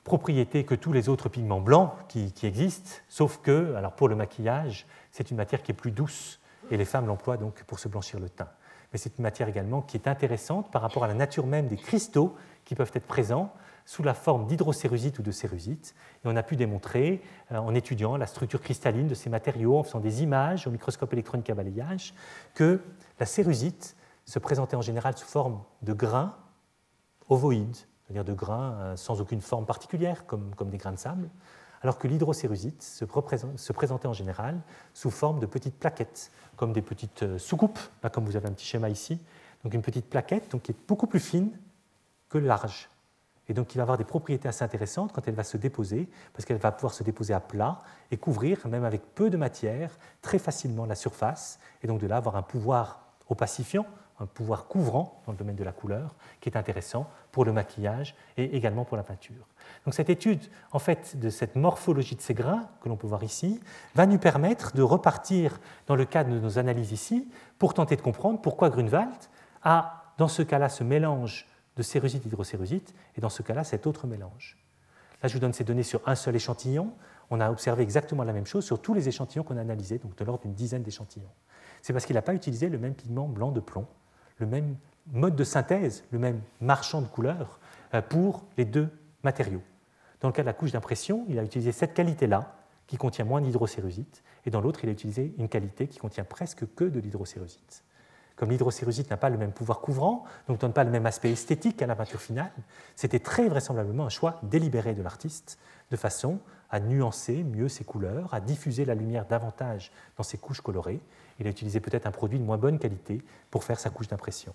propriétés que tous les autres pigments blancs qui, existent, sauf que, alors pour le maquillage, c'est une matière qui est plus douce et les femmes l'emploient donc pour se blanchir le teint. Mais c'est une matière également qui est intéressante par rapport à la nature même des cristaux qui peuvent être présents sous la forme d'hydrocérusite ou de cérusite. Et on a pu démontrer, euh, en étudiant la structure cristalline de ces matériaux, en faisant des images au microscope électronique à balayage, que la cérusite se présentait en général sous forme de grains ovoïdes, c'est-à-dire de grains euh, sans aucune forme particulière, comme, des grains de sable, alors que l'hydrocérusite se, se, présentait en général sous forme de petites plaquettes, comme des petites euh, soucoupes, comme vous avez un petit schéma ici, donc une petite plaquette donc, qui est beaucoup plus fine que large, et donc qui va avoir des propriétés assez intéressantes quand elle va se déposer, parce qu'elle va pouvoir se déposer à plat et couvrir, même avec peu de matière, très facilement la surface, et donc de là avoir un pouvoir opacifiant, un pouvoir couvrant dans le domaine de la couleur qui est intéressant pour le maquillage et également pour la peinture. Donc cette étude en fait de cette morphologie de ces grains que l'on peut voir ici va nous permettre de repartir dans le cadre de nos analyses ici pour tenter de comprendre pourquoi Grunewald a dans ce cas-là ce mélange de cérusite hydrocérusite et dans ce cas-là cet autre mélange. Là je vous donne ces données sur un seul échantillon. On a observé exactement la même chose sur tous les échantillons qu'on a analysés, donc de l'ordre d'une dizaine d'échantillons. C'est parce qu'il n'a pas utilisé le même pigment blanc de plomb le même mode de synthèse, le même marchand de couleurs euh, pour les deux matériaux. Dans le cas de la couche d'impression, il a utilisé cette qualité-là, qui contient moins d'hydrocérusite, et dans l'autre, il a utilisé une qualité qui contient presque que de l'hydrocérusite. Comme l'hydrocérusite n'a pas le même pouvoir couvrant, donc ne donne pas le même aspect esthétique à la peinture finale, c'était très vraisemblablement un choix délibéré de l'artiste, de façon à nuancer mieux ses couleurs, à diffuser la lumière davantage dans ses couches colorées, il a utilisé peut-être un produit de moins bonne qualité pour faire sa couche d'impression.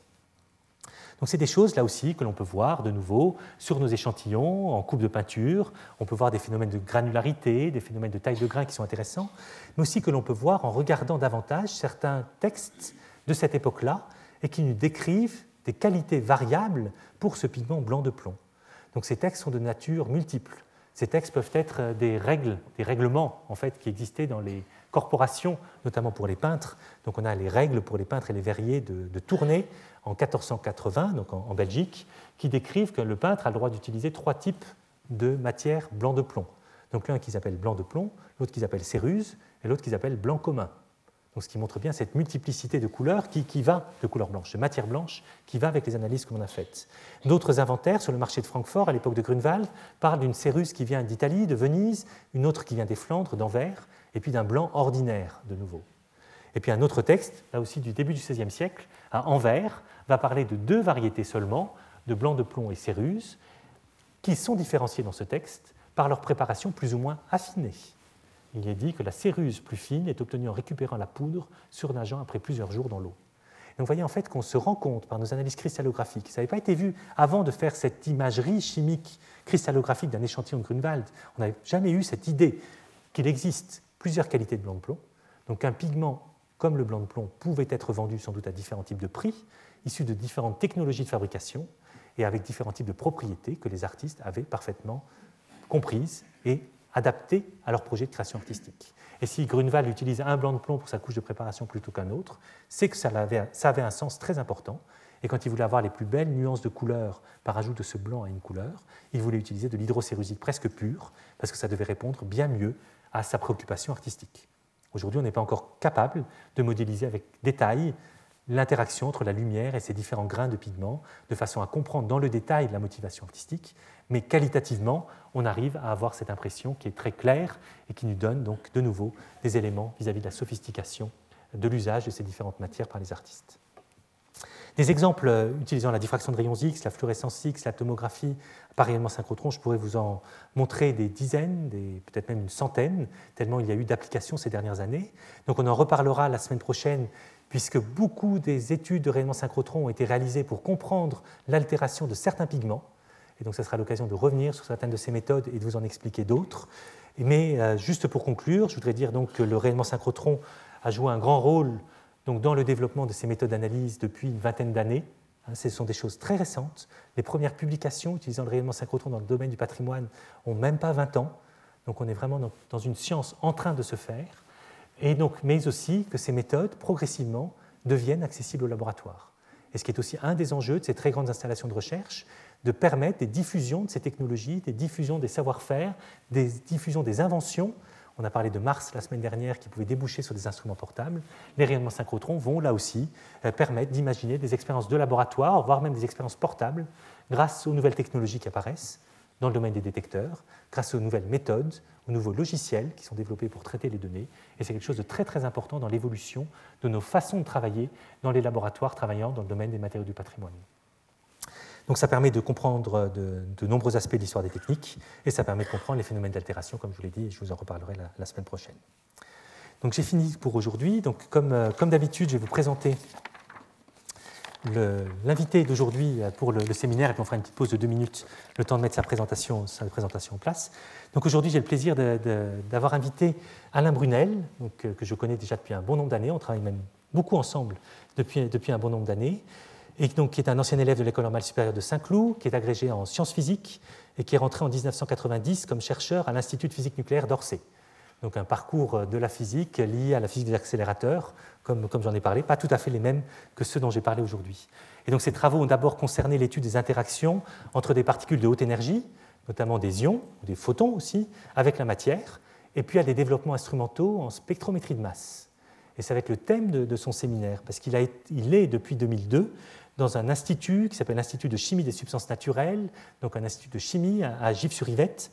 Donc c'est des choses là aussi que l'on peut voir de nouveau sur nos échantillons en coupe de peinture. On peut voir des phénomènes de granularité, des phénomènes de taille de grain qui sont intéressants, mais aussi que l'on peut voir en regardant davantage certains textes de cette époque-là et qui nous décrivent des qualités variables pour ce pigment blanc de plomb. Donc ces textes sont de nature multiple. Ces textes peuvent être des règles, des règlements en fait qui existaient dans les corporation, notamment pour les peintres. Donc on a les règles pour les peintres et les verriers de, de Tournai en 1480, donc en, Belgique, qui décrivent que le peintre a le droit d'utiliser trois types de matières blanc de plomb. Donc l'un qui s'appelle blanc de plomb, l'autre qui s'appelle céruse et l'autre qui s'appelle blanc commun. Donc, ce qui montre bien cette multiplicité de couleurs qui, qui, va, de couleurs blanches, de matière blanche, qui va avec les analyses que l'on a faites. D'autres inventaires sur le marché de Francfort à l'époque de Grunewald parlent d'une céruse qui vient d'Italie, de Venise, une autre qui vient des Flandres, d'Anvers, et puis d'un blanc ordinaire de nouveau. Et puis un autre texte, là aussi du début du XVIe siècle, à Anvers, va parler de deux variétés seulement, de blanc de plomb et céruse, qui sont différenciées dans ce texte par leur préparation plus ou moins affinée. Il est dit que la céruse plus fine est obtenue en récupérant la poudre surnageant après plusieurs jours dans l'eau. Donc vous voyez en fait qu'on se rend compte par nos analyses cristallographiques, ça n'avait pas été vu avant de faire cette imagerie chimique cristallographique d'un échantillon de Grunewald, on n'avait jamais eu cette idée qu'il existe plusieurs qualités de blanc de plomb. Donc un pigment comme le blanc de plomb pouvait être vendu sans doute à différents types de prix, issus de différentes technologies de fabrication et avec différents types de propriétés que les artistes avaient parfaitement comprises et adaptées à leur projet de création artistique. Et si Grunewald utilise un blanc de plomb pour sa couche de préparation plutôt qu'un autre, c'est que ça avait, ça avait un sens très important Et quand il voulait avoir les plus belles nuances de couleurs par ajout de ce blanc à une couleur, il voulait utiliser de l'hydrocérusite presque pure, parce que ça devait répondre bien mieux à sa préoccupation artistique. Aujourd'hui, on n'est pas encore capable de modéliser avec détail l'interaction entre la lumière et ces différents grains de pigments, de façon à comprendre dans le détail la motivation artistique, mais qualitativement, on arrive à avoir cette impression qui est très claire et qui nous donne donc de nouveau des éléments vis-à-vis -vis de la sophistication de l'usage de ces différentes matières par les artistes. Des exemples euh, utilisant la diffraction de rayons X, la fluorescence X, la tomographie par rayonnement synchrotron, je pourrais vous en montrer des dizaines, peut-être même une centaine, tellement il y a eu d'applications ces dernières années. Donc on en reparlera la semaine prochaine, puisque beaucoup des études de rayonnement synchrotron ont été réalisées pour comprendre l'altération de certains pigments. Et donc ce sera l'occasion de revenir sur certaines de ces méthodes et de vous en expliquer d'autres. Mais euh, juste pour conclure, je voudrais dire donc que le rayonnement synchrotron a joué un grand rôle donc, dans le développement de ces méthodes d'analyse depuis une vingtaine d'années. Hein, ce sont des choses très récentes. Les premières publications utilisant le rayonnement synchrotron dans le domaine du patrimoine ont même pas 20 ans. Donc on est vraiment dans une science en train de se faire. Et donc, mais aussi que ces méthodes, progressivement, deviennent accessibles au laboratoire. Et ce qui est aussi un des enjeux de ces très grandes installations de recherche, de permettre des diffusions de ces technologies, des diffusions des savoir-faire, des diffusions des inventions on a parlé de Mars la semaine dernière qui pouvait déboucher sur des instruments portables. Les rayonnements synchrotrons vont là aussi euh, permettre d'imaginer des expériences de laboratoire, voire même des expériences portables, grâce aux nouvelles technologies qui apparaissent dans le domaine des détecteurs, grâce aux nouvelles méthodes, aux nouveaux logiciels qui sont développés pour traiter les données. Et c'est quelque chose de très très important dans l'évolution de nos façons de travailler dans les laboratoires travaillant dans le domaine des matériaux du patrimoine. Donc ça permet de comprendre de, nombreux aspects de l'histoire des techniques et ça permet de comprendre les phénomènes d'altération, comme je vous l'ai dit, et je vous en reparlerai la, semaine prochaine. Donc j'ai fini pour aujourd'hui. Donc comme, euh, d'habitude, je vais vous présenter l'invité d'aujourd'hui pour le, séminaire et puis on fera une petite pause de deux minutes, le temps de mettre sa présentation, en place. Donc aujourd'hui, j'ai le plaisir d'avoir invité Alain Brunel, euh, que je connais déjà depuis un bon nombre d'années. On travaille même beaucoup ensemble depuis un bon nombre d'années et donc, qui est un ancien élève de l'école normale supérieure de Saint-Cloud, qui est agrégé en sciences physiques et qui est rentré en 1990 comme chercheur à l'Institut de physique nucléaire d'Orsay. Donc un parcours de la physique lié à la physique des accélérateurs, comme, comme j'en ai parlé, pas tout à fait les mêmes que ceux dont j'ai parlé aujourd'hui. Et donc ces travaux ont d'abord concerné l'étude des interactions entre des particules de haute énergie, notamment des ions, des photons aussi, avec la matière, et puis à des développements instrumentaux en spectrométrie de masse. Et ça va être le thème de, son séminaire, parce qu'il il est depuis 2002 dans un institut qui s'appelle l'Institut de chimie des substances naturelles, donc un institut de chimie à Gif-sur-Yvette,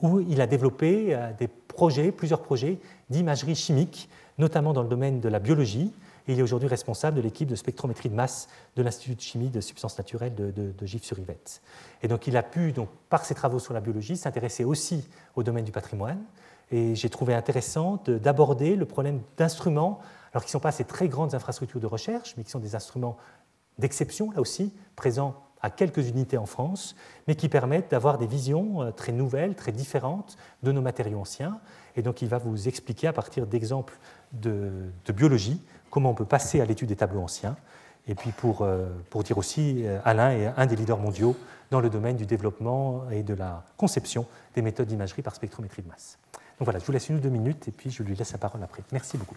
où il a développé euh, des projets, plusieurs projets d'imagerie chimique, notamment dans le domaine de la biologie. Il est aujourd'hui responsable de l'équipe de spectrométrie de masse de l'Institut de chimie de substances naturelles de, de, Gif-sur-Yvette. Et donc il a pu, donc, par ses travaux sur la biologie, s'intéresser aussi au domaine du patrimoine. Et j'ai trouvé intéressant d'aborder le problème d'instruments, alors qui ne sont pas ces très grandes infrastructures de recherche, mais qui sont des instruments d'exception, là aussi, présents à quelques unités en France, mais qui permettent d'avoir des visions euh, très nouvelles, très différentes de nos matériaux anciens. Et donc il va vous expliquer à partir d'exemples de, biologie comment on peut passer à l'étude des tableaux anciens. Et puis pour, euh, pour dire aussi, euh, Alain est un des leaders mondiaux dans le domaine du développement et de la conception des méthodes d'imagerie par spectrométrie de masse. Donc voilà, je vous laisse une ou deux minutes et puis je lui laisse la parole après. Merci beaucoup.